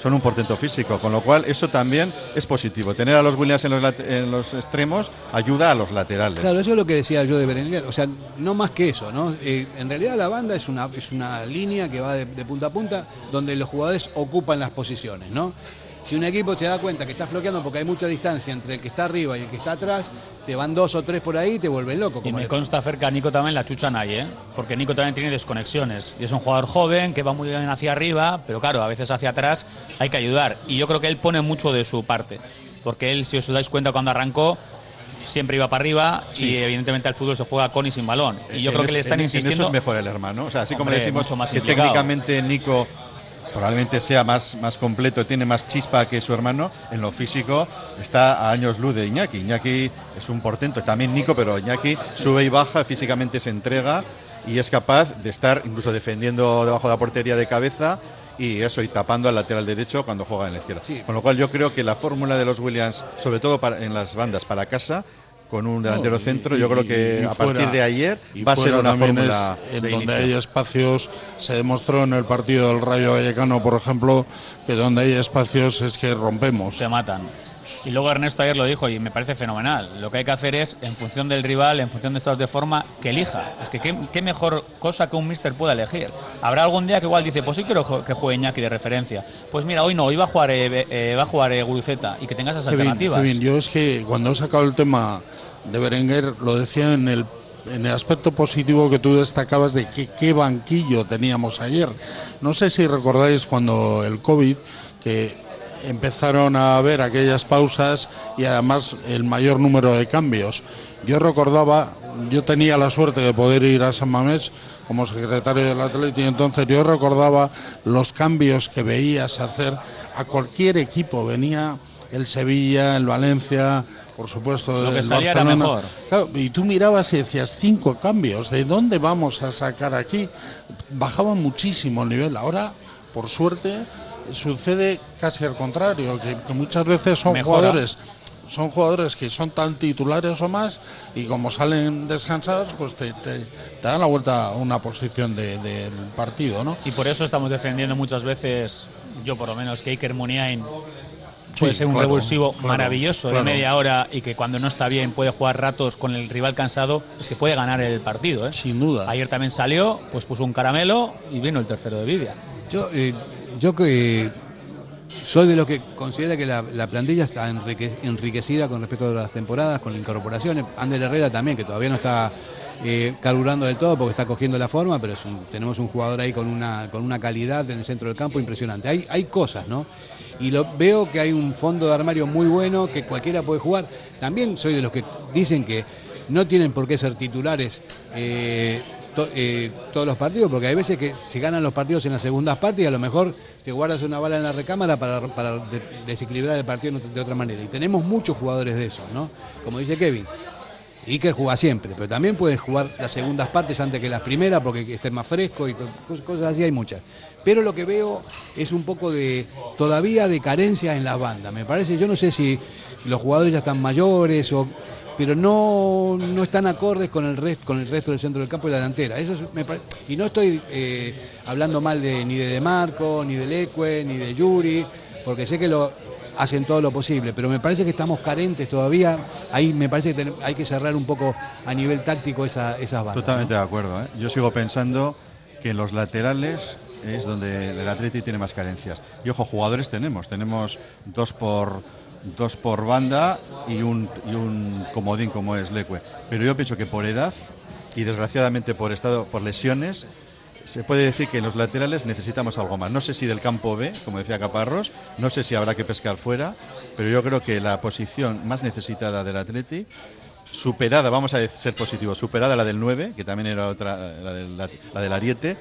Son un, portento. físico, con lo cual eso también es positivo. Tener a los Williams en los, extremos ayuda a los laterales. Claro, eso es lo que decía yo de Berenguer, o sea, no más que eso, ¿no? Eh, en realidad la banda es una, es una línea que va de, de punta a punta donde los jugadores ocupan las posiciones, ¿no? Si un equipo se da cuenta que está floqueando porque hay mucha distancia entre el que está arriba y el que está atrás, te van dos o tres por ahí y te vuelven loco. y me consta cerca a Nico también la chucha nadie, ¿eh? porque Nico también tiene desconexiones. Y es un jugador joven que va muy bien hacia arriba, pero claro, a veces hacia atrás hay que ayudar. Y yo creo que él pone mucho de su parte. Porque él, si os dais cuenta, cuando arrancó, siempre iba para arriba y evidentemente al fútbol se juega con y sin balón. Y yo creo que le están insistiendo. En eso es mejor el hermano. O sea, así como le decimos mucho más que técnicamente Nico probablemente sea más, más completo, tiene más chispa que su hermano, en lo físico está a años luz de Iñaki. Iñaki es un portento, también Nico, pero Iñaki sube y baja, físicamente se entrega y es capaz de estar incluso defendiendo debajo de la portería de cabeza y eso, y tapando al lateral derecho cuando juega en la izquierda. Con lo cual yo creo que la fórmula de los Williams, sobre todo en las bandas para casa, con un delantero centro. Yo creo que a partir de ayer va a ser una fórmula en donde hay espacios. Se demostró en el partido del Rayo Vallecano, por ejemplo, que donde hay espacios es que rompemos. Se matan. Y luego Ernesto ayer lo dijo y me parece fenomenal. Lo que hay que hacer es, en función del rival, en función de estados de forma, que elija. Es que qué, mejor cosa que un mister pueda elegir. Habrá algún día que igual dice, pues sí quiero que juegue Iñaki de referencia. Pues mira, hoy no, hoy va a jugar, eh, eh, va a jugar eh, Guruceta y que tengas esas alternativas. Yo es que cuando he sacado el tema de Berenguer lo decía en el en el aspecto positivo que tú destacabas de que, qué banquillo teníamos ayer. No sé si recordáis cuando el COVID, que empezaron a haber aquellas pausas y además el mayor número de cambios. Yo recordaba, yo tenía la suerte de poder ir a San Mamés como secretario del Atlético y entonces yo recordaba los cambios que veías hacer a cualquier equipo. Venía el Sevilla, el Valencia, por supuesto, lo que salía era mejor. y tú mirabas y decías cinco cambios, ¿de dónde vamos a sacar aquí? Bajaba muchísimo el nivel. Ahora, por suerte, sucede casi al contrario, que, muchas veces son jugadores son jugadores que son tan titulares o más y como salen descansados, pues te, te, dan la vuelta a una posición del partido, ¿no? Y por eso estamos defendiendo muchas veces, yo por lo menos, que Iker Muniain puede Sí, ser un claro, revulsivo claro, maravilloso claro. de media hora y que cuando no está bien puede jugar ratos con el rival cansado, es que puede ganar el partido. ¿eh? Sin duda. Ayer también salió, pues puso un caramelo y vino el tercero de Vidia. Yo, eh, yo que soy de los que considera que la, la plantilla está enrique- enriquecida con respecto a las temporadas, con incorporaciones. Ander Herrera también, que todavía no está eh, carburando del todo porque está cogiendo la forma, pero tenemos un jugador ahí con una, con una calidad en el centro del campo impresionante. Hay, hay cosas, ¿no? Y lo, veo que hay un fondo de armario muy bueno, que cualquiera puede jugar. También soy de los que dicen que no tienen por qué ser titulares eh, eh, todos los partidos, porque hay veces que se ganan los partidos en las segundas partes y a lo mejor te guardas una bala en la recámara para, para de- desequilibrar el partido de otra manera. Y tenemos muchos jugadores de esos, ¿no? Como dice Kevin. Iker juega siempre, pero también puedes jugar las segundas partes antes que las primeras porque esté más fresco y cosas así hay muchas. Pero lo que veo es un poco de todavía de carencia en las bandas. Me parece, yo no sé si los jugadores ya están mayores o pero no, no están acordes con el resto con el resto del centro del campo y la delantera. Eso y no estoy eh, hablando mal de ni de De Marco, ni de Leque, ni de Yuri, porque sé que lo hacen todo lo posible, pero me parece que estamos carentes todavía. Ahí me parece que hay que cerrar un poco a nivel táctico esa, esas bandas. Totalmente de acuerdo. ¿eh? Yo sigo pensando que en los laterales es donde el Atleti tiene más carencias. Y ojo, jugadores tenemos. Tenemos dos por dos por banda y un, y un comodín como es Leque. Pero yo pienso que por edad y desgraciadamente por estado, por lesiones, se puede decir que en los laterales necesitamos algo más. No sé si del campo B, como decía Caparros, no sé si habrá que pescar fuera, pero yo creo que la posición más necesitada del Atleti superada, vamos a ser positivos, superada la del 9, que también era otra, la del, la, Ariete,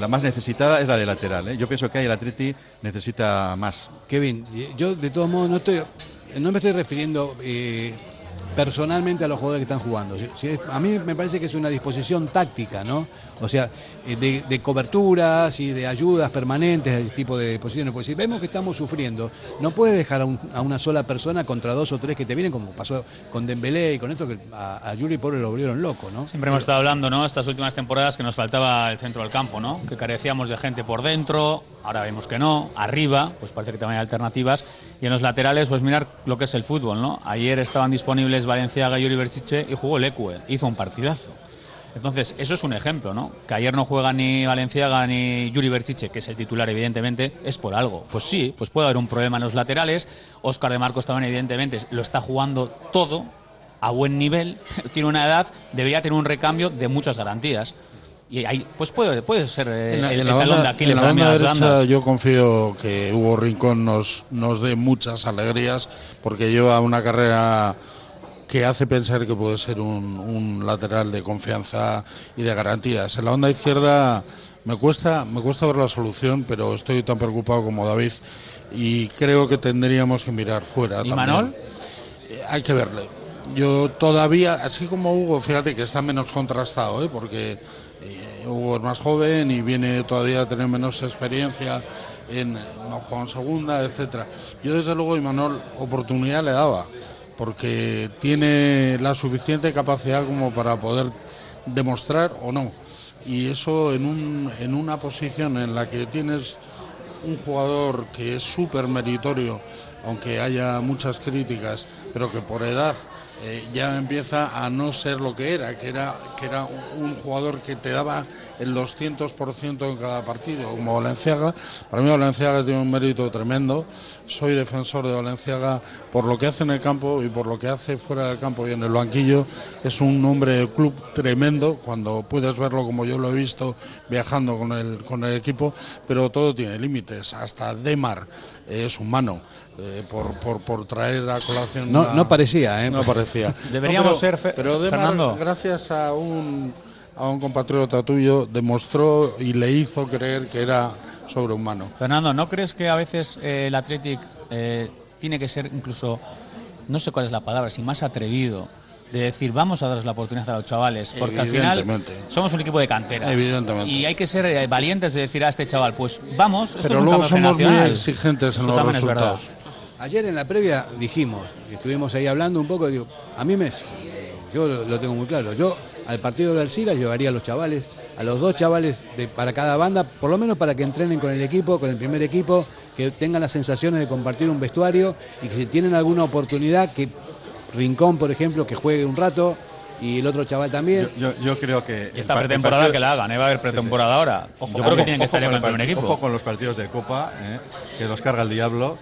la más necesitada es la de lateral. ¿eh? Yo pienso que ahí el Atleti necesita más. Kevin, yo de todos modos no estoy, no me estoy refiriendo eh, personalmente a los jugadores que están jugando. A mí me parece que es una disposición táctica, ¿no? O sea, eh, de, coberturas y de ayudas permanentes al tipo de posiciones. Porque si vemos que estamos sufriendo, no puedes dejar a, un- a una sola persona contra dos o tres que te vienen, como pasó con Dembélé y con esto que a, a Yuri pobre lo volvieron loco, ¿no? Siempre hemos estado hablando, ¿no? Estas últimas temporadas que nos faltaba el centro del campo, ¿no? Que carecíamos de gente por dentro, ahora vemos que no. Arriba, pues parece que también hay alternativas. Y en los laterales, pues mirar lo que es el fútbol, ¿no? Ayer estaban disponibles Valenciaga y Yuri Berchiche y jugó Leque, hizo un partidazo. Entonces, eso es un ejemplo, ¿no? Que ayer no juega ni Valenciaga ni Yuri Berchiche, que es el titular, evidentemente, es por algo. Pues sí, pues puede haber un problema en los laterales. Oscar de Marcos también, evidentemente, lo está jugando todo a buen nivel, tiene una edad, debería tener un recambio de muchas garantías. Y ahí, pues puede, puede ser eh, En la, el, el talón de Aquiles en la derecha yo confío que Hugo Rincón nos, nos dé muchas alegrías porque lleva una carrera que hace pensar que puede ser un, un lateral de confianza y de garantías. En la onda izquierda me cuesta, me cuesta ver la solución, pero estoy tan preocupado como David y creo que tendríamos que mirar fuera. ¿Y también. Manol? Eh, hay que verle. Yo todavía, así como Hugo, fíjate que está menos contrastado, ¿eh? porque eh, Hugo es más joven y viene todavía a tener menos experiencia en no juega en segunda, etcétera. Yo desde luego Imanol oportunidad le daba, porque tiene la suficiente capacidad como para poder demostrar o no. Y eso en, un, en una posición en la que tienes un jugador que es súper meritorio, aunque haya muchas críticas, pero que por edad eh, ya empieza a no ser lo que era, que era, que era un jugador que te daba el 200% en cada partido, como Valenciaga. Para mí Valenciaga tiene un mérito tremendo. Soy defensor de Valenciaga por lo que hace en el campo y por lo que hace fuera del campo y en el banquillo. Es un hombre de club tremendo, cuando puedes verlo como yo lo he visto viajando con el, con el equipo, pero todo tiene límites. Hasta Demar eh, es humano. Eh, por, por, por traer a colación No- una- no parecía, ¿eh? no parecía Deberíamos No, pero- ser, Fe- pero Demar, Fernando. gracias a un a un compatriota tuyo demostró y le hizo creer que era sobrehumano Fernando, ¿no crees que a veces eh, el Athletic eh, tiene que ser incluso, no sé cuál es la palabra, si más atrevido, de decir vamos a darles la oportunidad a los chavales? Porque al final Evidentemente. somos un equipo de cantera. Evidentemente. Y hay que ser valientes de decir a este chaval, pues vamos, esto pero es un luego somos muy exigentes en Eso los resultados Ayer en la previa dijimos, estuvimos ahí hablando un poco, digo, a mí me, yo lo, tengo muy claro, yo al partido de Alcira llevaría a los chavales, a los dos chavales de, para cada banda, por lo menos para que entrenen con el equipo, con el primer equipo, que tengan las sensaciones de compartir un vestuario y que si tienen alguna oportunidad, que Rincón, por ejemplo, que juegue un rato y el otro chaval también. Yo, yo creo que. Y esta pretemporada que la hagan, ¿eh? va a haber pretemporada ahora. Ojo, yo creo que tienen que estar en el primer equipo. Ojo con los partidos de Copa, ¿eh? que los carga el diablo.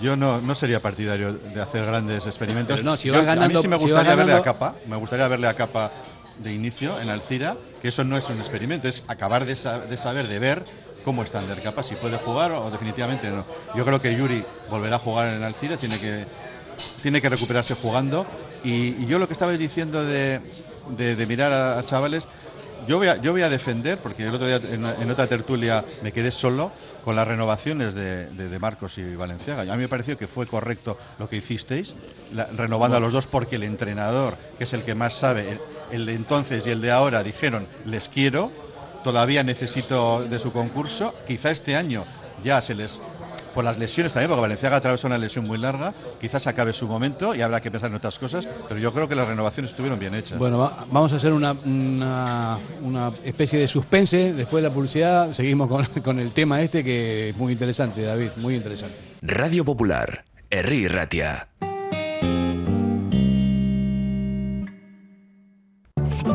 Yo no, no sería partidario de hacer grandes experimentos. no, si Yo- va a mí sí me si gustaría verle a Capa. Me gustaría verle a Capa de inicio en Alcira, que eso no es un experimento, es acabar de, sa- de saber, de ver cómo está Ander Capa, si puede jugar o definitivamente no. Yo creo que Yuri volverá a jugar en Alcira, tiene que, tiene que recuperarse jugando. Y, y yo lo que estabais diciendo de, de- de mirar a, a chavales, yo voy, a, yo voy a defender, porque el otro día en, en otra tertulia me quedé solo con las renovaciones de, Marcos y Valenciaga. A mí me pareció que fue correcto lo que hicisteis, renovando a los dos, porque el entrenador, que es el que más sabe, el de entonces y el de ahora, dijeron, les quiero, todavía necesito de su concurso. Quizá este año ya se les. Por las lesiones también, porque Valenciaga atravesó una lesión muy larga, quizás acabe su momento y habrá que pensar en otras cosas, pero yo creo que las renovaciones estuvieron bien hechas. Bueno, va- vamos a hacer una, una- una especie de suspense después de la publicidad. Seguimos con, con el tema este que es muy interesante, David, muy interesante. Radio Popular, Herri Ratia.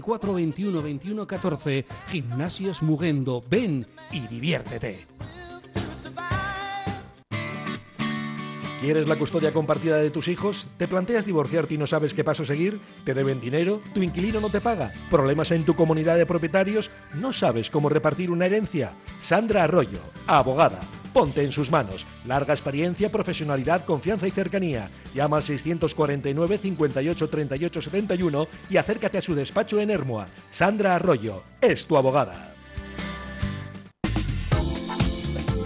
944 21 21 14. Gimnasios Mugendo. Ven y diviértete. ¿Quieres la custodia compartida de tus hijos? ¿Te planteas divorciarte y no sabes qué paso seguir? ¿Te deben dinero? ¿Tu inquilino no te paga? ¿Problemas en tu comunidad de propietarios? ¿No sabes cómo repartir una herencia? Sandra Arroyo, abogada. Ponte en sus manos. Larga experiencia, profesionalidad, confianza y cercanía. Llama al 649 58 38 71 y acércate a su despacho en Hermoa. Sandra Arroyo es tu abogada.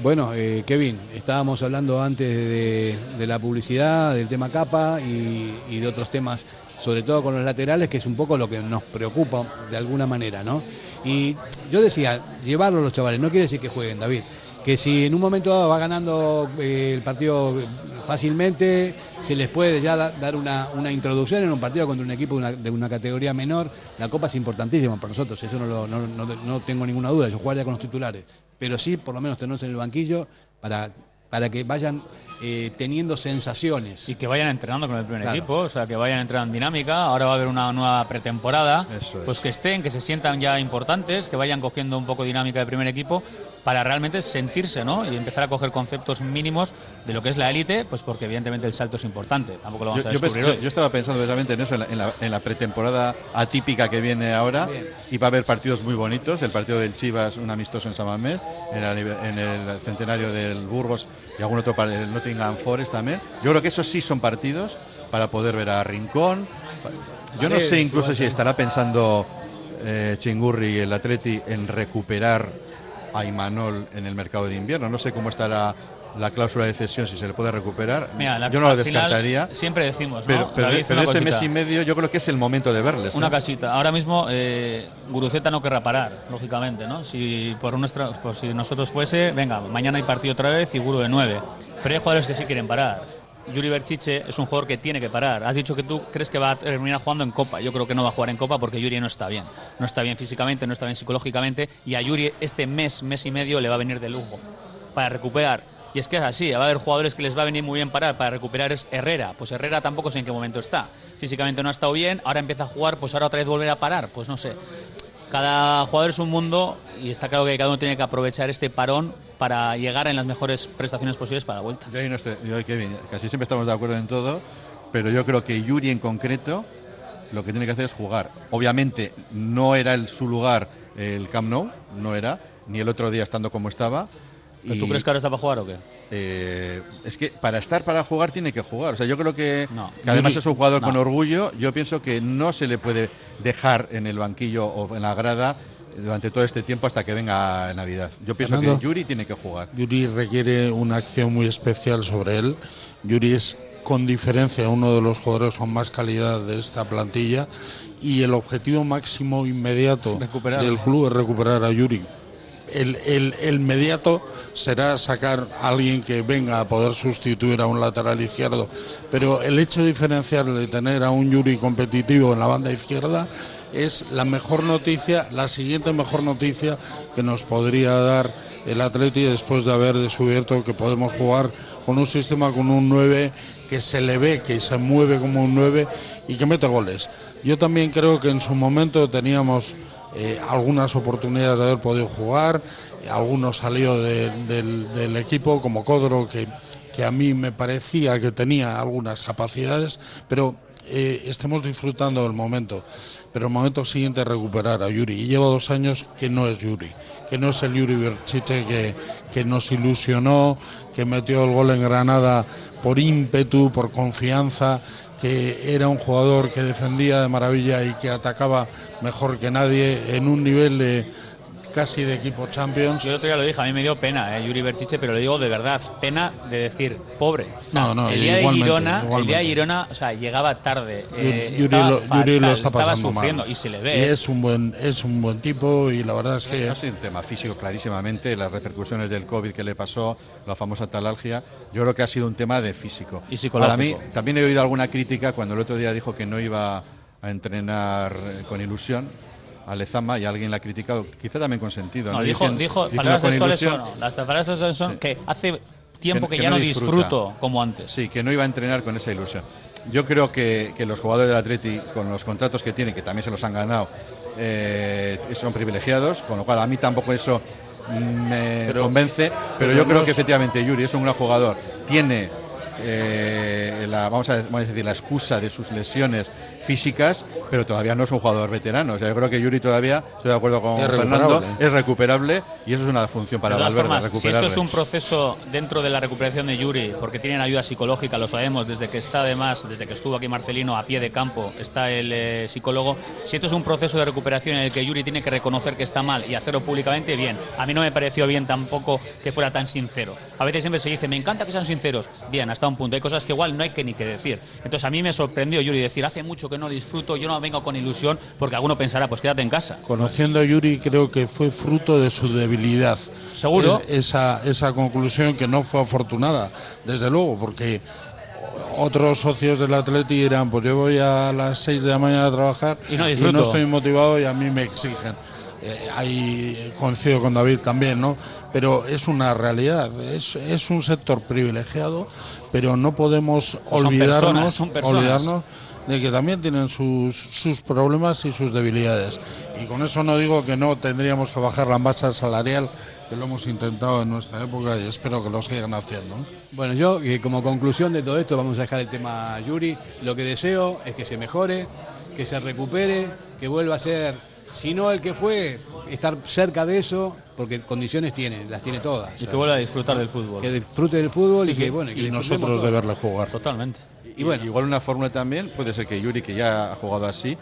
Bueno, eh, Kevin, estábamos hablando antes de, la publicidad, del tema capa y, y de otros temas, sobre todo con los laterales, que es un poco lo que nos preocupa de alguna manera, ¿no? Y yo decía, llevarlo a los chavales, no quiere decir que jueguen, David, que si en un momento dado va ganando eh, el partido fácilmente, se les puede ya da- dar una, una introducción en un partido contra un equipo de una, de una categoría menor. La Copa es importantísima para nosotros, eso no, lo- no- no- no tengo ninguna duda, yo jugaría con los titulares, pero sí por lo menos tenerlos en el banquillo para, para que vayan eh, teniendo sensaciones. Y que vayan entrenando con el primer Claro. equipo, o sea, que vayan entrando en dinámica. Ahora va a haber una nueva pretemporada. Eso es. Pues que estén, que se sientan ya importantes, que vayan cogiendo un poco dinámica del primer equipo para realmente sentirse, ¿no? Y empezar a coger conceptos mínimos de lo que es la élite, pues porque evidentemente el salto es importante. Tampoco lo vamos Yo, a descubrir hoy. yo estaba pensando precisamente en eso, en la, en la- en la pretemporada atípica que viene ahora. Y va a haber partidos muy bonitos. El partido del Chivas, un amistoso en San Mamés, en, en el centenario del Burgos y algún otro partido, el Nottingham Forest también. Yo creo que esos sí son partidos para poder ver a Rincón. Yo no sé incluso si estará pensando eh, Chingurri y el Atleti en recuperar a Imanol en el mercado de invierno. No sé cómo estará la cláusula de cesión, si se le puede recuperar. Mira, la- yo no final descartaría. siempre decimos, ¿no? Pero, pero- pero ese mes y medio yo creo que es el momento de verles. Una ¿eh? casita. Ahora mismo eh, Guruceta no querrá parar, lógicamente, ¿no? Si por nuestra, por si nosotros fuese, venga, mañana hay partido otra vez y Guru de 9. Pero hay jugadores que sí quieren parar. Yuri Berchiche es un jugador que tiene que parar. Has dicho que tú crees que va a terminar jugando en Copa. Yo creo que no va a jugar en Copa porque Yuri no está bien. No está bien físicamente, no está bien psicológicamente y a Yuri este mes, mes y medio le va a venir de lujo para recuperar. Y es que es así, va a haber jugadores que les va a venir muy bien parar para recuperar es Herrera. Pues Herrera tampoco sé en qué momento está. Físicamente no ha estado bien, ahora empieza a jugar, pues ahora otra vez volver a parar. Pues no sé. Cada jugador es un mundo y está claro que cada uno tiene que aprovechar este parón para llegar en las mejores prestaciones posibles para la vuelta. Yo ahí no estoy, yo, Kevin, casi siempre estamos de acuerdo en todo, pero yo creo que Yuri en concreto lo que tiene que hacer es jugar. Obviamente no era el, su lugar el Camp Nou, no era, ni el otro día estando como estaba. ¿Pero Y, ¿Tú crees que ahora está para jugar o qué? eh, es que para estar para jugar tiene que jugar. O sea, yo creo que, No. que además Yuri- es un jugador con orgullo. Yo pienso que no se le puede dejar en el banquillo o en la grada durante todo este tiempo hasta que venga Navidad. Yo pienso Fernando. que Yuri tiene que jugar. Yuri requiere una acción muy especial sobre él. Yuri es con diferencia uno de los jugadores con más calidad de esta plantilla y el objetivo máximo inmediato del club es recuperar a Yuri. El, el- el inmediato será sacar a alguien que venga a poder sustituir a un lateral izquierdo, pero el hecho diferencial de tener a un Yuri competitivo en la banda izquierda es la mejor noticia, la siguiente mejor noticia que nos podría dar el Atleti después de haber descubierto que podemos jugar con un sistema con un 9 que se le ve, que se mueve como un 9 y que mete goles. Yo también creo que en su momento teníamos eh, algunas oportunidades de haber podido jugar, algunos salió de- del, equipo como Codro que, que a mí me parecía que tenía algunas capacidades, pero eh, estemos disfrutando del momento. Pero el momento siguiente recuperar a Yuri. Y lleva dos años que no es Yuri, que no es el Yuri Berchiche que, que nos ilusionó, que metió el gol en Granada por ímpetu, por confianza, que era un jugador que defendía de maravilla y que atacaba mejor que nadie en un nivel de casi de equipo Champions. Yo el otro día lo dije, a mí me dio pena, eh, Yuri Berchiche, pero lo digo de verdad, pena de decir pobre. No, no, el día de igualmente, Girona, el día igualmente. de Girona, o sea, llegaba tarde, eh, Yuri, estaba lo, fatal, Yuri lo está estaba pasando sufriendo mal. y se le Y ve. es un buen es un buen tipo y la verdad es que No es un tema físico clarísimamente, las repercusiones del COVID que le pasó, la famosa talalgia, yo creo que ha sido un tema de físico. Y psicológico. Para mí, también he oído alguna crítica cuando el otro día dijo que no iba a entrenar con ilusión a Lezama y alguien la ha criticado, quizá también con sentido. No, ¿no? dijo, Dicen- dijo palabras textuales ilusión, son, no, las palabras textuales son Sí. que hace tiempo que, que ya no disfruta. disfruto como antes. Sí, que no iba a entrenar con esa ilusión. Yo creo que, que los jugadores del Atleti, con los contratos que tienen, que también se los han ganado, eh, son privilegiados, con lo cual a mí tampoco eso me Pero- convence, pero, pero yo creo que efectivamente Yuri es un gran jugador, tiene eh, la, vamos, a, vamos a decir, la excusa de sus lesiones físicas, pero todavía no es un jugador veterano. O sea, yo creo que Yuri todavía, estoy de acuerdo con Es Fernando, recuperable. es recuperable y eso es una función para de todas Valverde, formas, si esto es un proceso dentro de la recuperación de Yuri, porque tienen ayuda psicológica, lo sabemos, desde que está además, desde que estuvo aquí Marcelino a pie de campo, está el eh, psicólogo. Si esto es un proceso de recuperación en el que Yuri tiene que reconocer que está mal y hacerlo públicamente, bien. A mí no me pareció bien tampoco que fuera tan sincero. A veces siempre se dice, me encanta que sean sinceros. Bien, hasta un punto. Hay cosas que igual no hay que ni que decir. Entonces a mí me sorprendió Yuri decir, hace mucho que no disfruto, yo no vengo con ilusión, porque alguno pensará, pues quédate en casa. Conociendo a Yuri creo que fue fruto de su debilidad. Seguro. Es- esa, esa conclusión que no fue afortunada, desde luego, porque otros socios del Atleti dirán, pues yo voy a las 6 de la mañana a trabajar Y no disfruto. estoy motivado y a mí me exigen. Eh, ahí coincido con David también, ¿no? Pero es una realidad, es, es un sector privilegiado, pero no podemos Pues Son olvidarnos, personas, son personas. olvidarnos de que también tienen sus, sus problemas y sus debilidades. Y con eso no digo que no tendríamos que bajar la masa salarial, que lo hemos intentado en nuestra época y espero que lo sigan haciendo. Bueno, yo eh, como conclusión de todo esto, vamos a dejar el tema a Yuri, lo que deseo es que se mejore, que se recupere, que vuelva a ser, si no el que fue, estar cerca de eso, porque condiciones tiene, las tiene todas. Y que vuelva a disfrutar del fútbol. Que disfrute del fútbol y, que, bueno, que Y disfrutemos nosotros de jugar. Totalmente. Y bueno, igual una fórmula también puede ser que Yuri, que ya ha jugado así,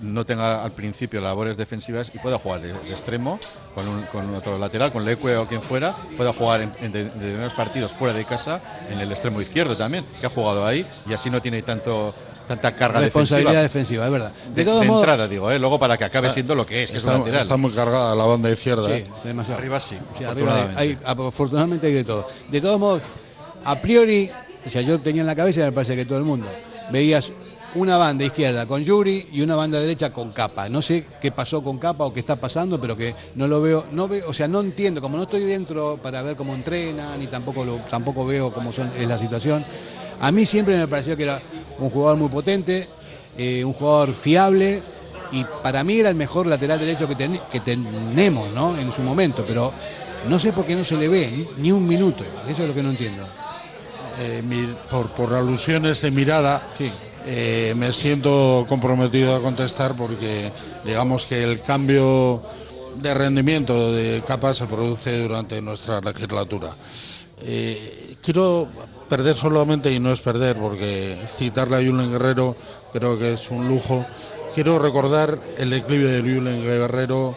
no tenga al principio labores defensivas y pueda jugar de, de extremo con, un, con otro lateral, con Leque o quien fuera, pueda jugar en, en de- determinados partidos fuera de casa en el extremo izquierdo también, que ha jugado ahí y así no tiene tanto tanta carga Responsabilidad defensiva. defensiva, es verdad. De, De todos de modos- entrada, digo, ¿eh? luego para que acabe Está- siendo lo que es, que es está, un lateral. está muy cargada la banda izquierda. Sí, ¿eh? demasiado. Arriba sí, Sí, arriba afortunadamente. hay- hay- afortunadamente hay de todo. De todos modos, a priori, o sea, yo tenía en la cabeza, y me parece que todo el mundo, veías una banda izquierda con Yuri y una banda derecha con Capa. No sé qué pasó con Capa o qué está pasando, pero que no lo veo, no veo, o sea, no entiendo, como no estoy dentro para ver cómo entrenan y tampoco lo, tampoco veo cómo son, es la situación. A mí siempre me pareció que era un jugador muy potente, eh, un jugador fiable y para mí era el mejor lateral derecho que, ten- que tenemos ¿no? en su momento, pero no sé por qué no se le ve ni, ni un minuto, eso es lo que no entiendo. Eh, por, por alusiones de mirada, eh, me siento comprometido a contestar porque digamos que el cambio de rendimiento de capa se produce durante nuestra legislatura. Eh, quiero perder solamente, y no es perder, porque citarle a Julen Guerrero creo que es un lujo. Quiero recordar el declive de Julen Guerrero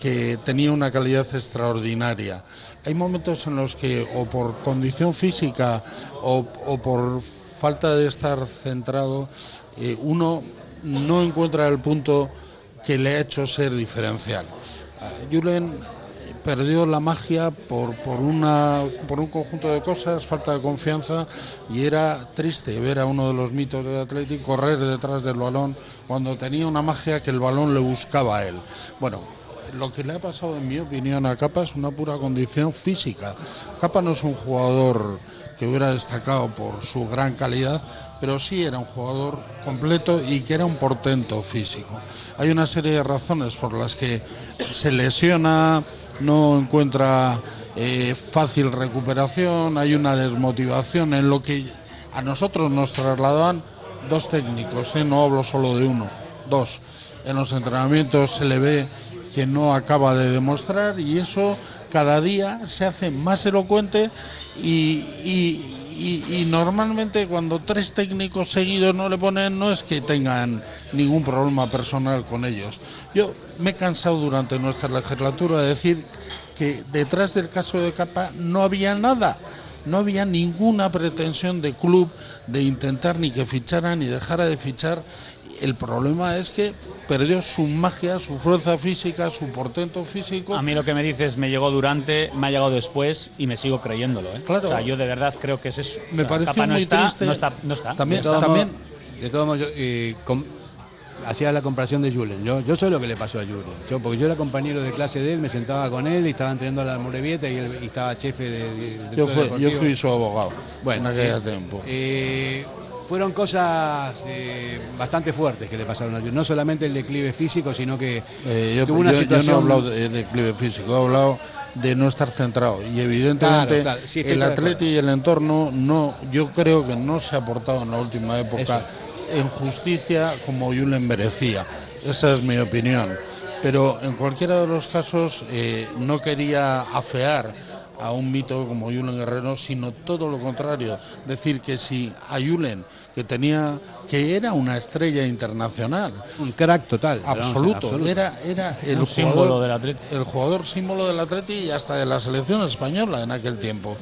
que tenía una calidad extraordinaria. Hay momentos en los que o por condición física o, o por falta de estar centrado, eh, uno no encuentra el punto que le ha hecho ser diferencial. Julen perdió la magia por, por, una, por un conjunto de cosas, falta de confianza y era triste ver a uno de los mitos del Atlético correr detrás del balón cuando tenía una magia que el balón le buscaba a él. Bueno, lo que le ha pasado en mi opinión a Capa es una pura condición física. Capa no es un jugador que hubiera destacado por su gran calidad, pero sí era un jugador completo y que era un portento físico. Hay una serie de razones por las que se lesiona, no encuentra eh, fácil recuperación, hay una desmotivación en lo que a nosotros nos trasladaban dos técnicos, ¿eh? no hablo solo de uno, dos. En los entrenamientos se le ve que no acaba de demostrar y eso cada día se hace más elocuente y- y- normalmente cuando tres técnicos seguidos no le ponen no es que tengan ningún problema personal con ellos. Yo me he cansado durante nuestra legislatura de decir que detrás del caso de Capa no había nada. No había ninguna pretensión de club de intentar ni que fichara ni dejara de fichar. El problema es que perdió su magia, su fuerza física, su portento físico. A mí lo que me dices me llegó durante, me ha llegado después y me sigo creyéndolo. ¿eh? Claro. O sea, yo de verdad creo que es eso. O Me sea, pareció Capa no muy está, triste. No está, no está. También- de todos también- modos, de todos modos, eh, hacía la comparación de Julen. Yo, yo sé lo que le pasó a Julen. Yo, porque yo era compañero de clase de él, me sentaba con él y estaba entrenando a la Morevieta y él y estaba jefe de, de- de Yo, fui, yo fui su abogado Bueno, en aquel eh, tiempo. Eh, fueron cosas eh, bastante fuertes que le pasaron a Julen. No solamente el declive físico, sino que Eh, yo, tuvo una yo- yo situación... no he hablado de declive físico, he hablado de no estar centrado. Y evidentemente Claro, claro, sí, estoy el atleti y el entorno, no, yo creo que no se ha aportado en la última época en justicia como Julen merecía. Esa es mi opinión. Pero en cualquiera de los casos eh, no quería afear a un mito como Julen Guerrero, sino todo lo contrario. Decir que si a Julen, que tenía, que era una estrella internacional, Un crack total. absoluto, absoluto. era, era el Un jugador, símbolo del Atleti. el jugador símbolo del Atleti y hasta de la selección española en aquel tiempo.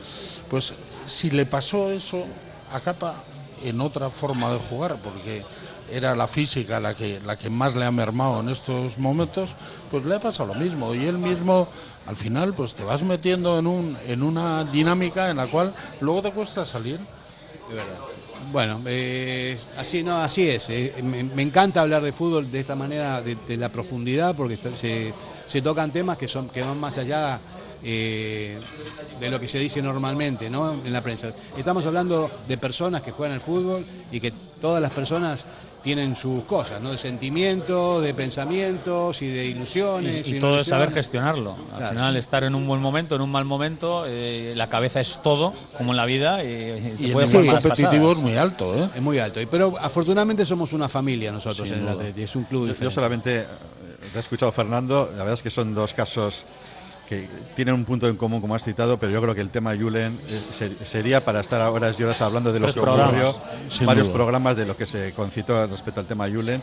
Pues si le pasó eso a Capa en otra forma de jugar, porque era la física la que, la que más le ha mermado en estos momentos, pues le ha pasado lo mismo. Y él mismo, al final, pues te vas metiendo en, un, en una dinámica en la cual luego te cuesta salir. De verdad. Bueno, eh, así no, así es. eh, me, encanta hablar de fútbol de esta manera, de, la profundidad, porque se, se tocan temas que son que van más allá eh, de lo que se dice normalmente, ¿no? En la prensa. Estamos hablando de personas que juegan al fútbol y que todas las personas tienen sus cosas, ¿no? De sentimientos, de pensamientos y de ilusiones. Y, y todo es saber gestionarlo. Al Claro. final, estar en un buen momento, en un mal momento, eh, la cabeza es todo, como en la vida, y, y Y el malas competitivo pasadas. es muy alto, ¿eh? Es muy alto. Pero afortunadamente somos una familia nosotros Sin en el duda. Atleti. Es un club Yo, yo solamente eh, te he escuchado Fernando, la verdad es que son dos casos que tienen un punto en común, como has citado, pero yo creo que el tema Julen eh, ser- sería para estar horas y horas hablando de lo Tres que programas, ocurrió, sin varios duda. programas de lo que se concitó respecto al tema Julen.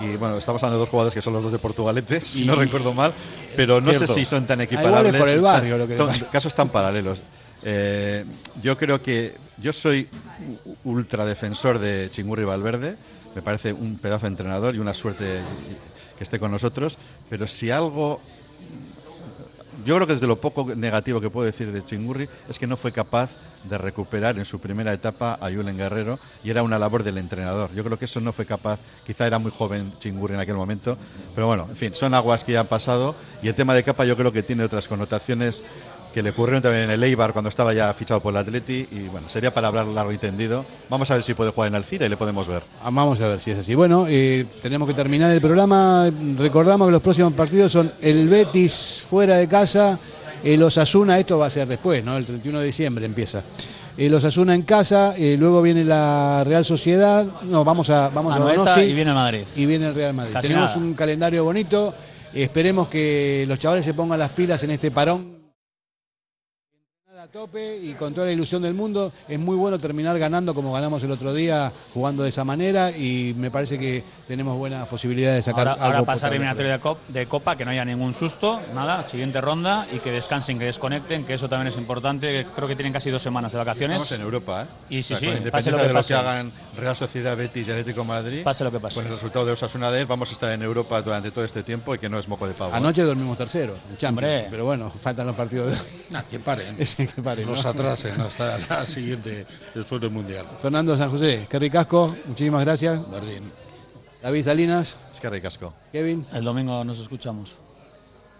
Y bueno, estamos hablando de dos jugadores que son los dos de Portugalete, si no recuerdo mal, pero no Cierto. sé si son tan Ah, equiparables. por el barrio lo que Son casos tan paralelos. Eh, yo creo que yo soy ultra defensor de Chingurri Valverde, me parece un pedazo de entrenador y una suerte que esté con nosotros, pero si algo yo creo que desde lo poco negativo que puedo decir de Chingurri es que no fue capaz de recuperar en su primera etapa a Julen Guerrero y era una labor del entrenador. Yo creo que eso no fue capaz, quizá era muy joven Chingurri en aquel momento, pero bueno, en fin, son aguas que ya han pasado y el tema de capa yo creo que tiene otras connotaciones que le ocurrieron también en el Eibar cuando estaba ya fichado por el Atleti y bueno, sería para hablar largo y tendido. Vamos a ver si puede jugar en Alcira y le podemos ver. Ah, Vamos a ver si es así. Bueno, eh, tenemos que terminar el programa. Recordamos que los próximos partidos son el Betis fuera de casa, el Osasuna, esto va a ser después, ¿no? El 31 de diciembre empieza. El Osasuna en casa, eh, luego viene la Real Sociedad, no, vamos a vamos a Donosti y viene Madrid. y viene el Real Madrid. Casi Tenemos nada. un calendario bonito. Esperemos que los chavales se pongan las pilas en este parón a tope y con toda la ilusión del mundo. Es muy bueno terminar ganando como ganamos el otro día, jugando de esa manera y me parece que tenemos buenas posibilidades de sacar Ahora, algo ahora pasar eliminatoria de, cop- de Copa, que no haya ningún susto, nada, siguiente ronda y que descansen, que desconecten, que eso también es importante. Creo que tienen casi dos semanas de vacaciones. Estamos en Europa, ¿eh? Y sí, O sea, sí, pase lo que de pase. lo que hagan Real Sociedad, Betis y Atlético de Madrid, Pase lo que pase. con el resultado de Osasuna de él, vamos a estar en Europa durante todo este tiempo y que no es moco de pavo. ¿eh? Anoche dormimos tercero, en pero bueno, faltan los partidos. de- Nah, que paren. Ese que pare, ¿no? Los atrasen hasta la siguiente, después del Mundial. Fernando San José, qué ricasco, muchísimas gracias. Bardín. David Salinas, Es. Kevin. El domingo nos escuchamos.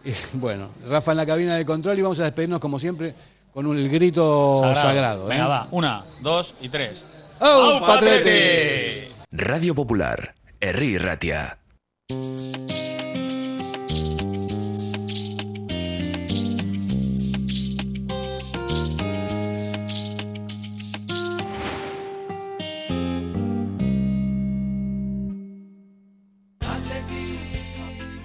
Y, bueno, Rafa en la cabina de control y vamos a despedirnos como siempre con un el grito sagrado. ¿eh? Venga, va. Una, dos y tres. ¡Au, Patrete! Radio Popular, Herri Ratia.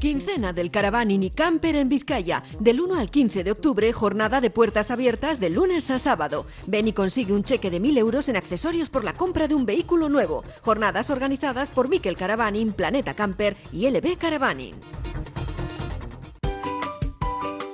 Quincena del Caravaning y Camper en Vizcaya. Del 1 al 15 de octubre, jornada de puertas abiertas de lunes a sábado. Ven y consigue un cheque de 1.000 euros en accesorios por la compra de un vehículo nuevo. Jornadas organizadas por Miquel Caravaning, Planeta Camper y LB Caravaning.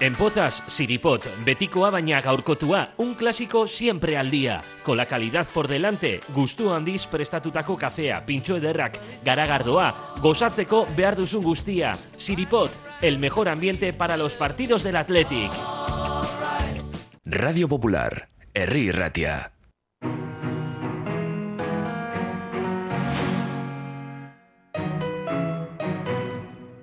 En Pozas, Siripot, betikoa baina gaurkotua, un clásico siempre al día. Con la calidad por delante, gustu handiz prestatutako kafea, pintxo ederrak, garagardoa, gozatzeko behar duzun guztia. Siripot, el mejor ambiente para los partidos del Athletic. Radio Popular, Herri Ratia.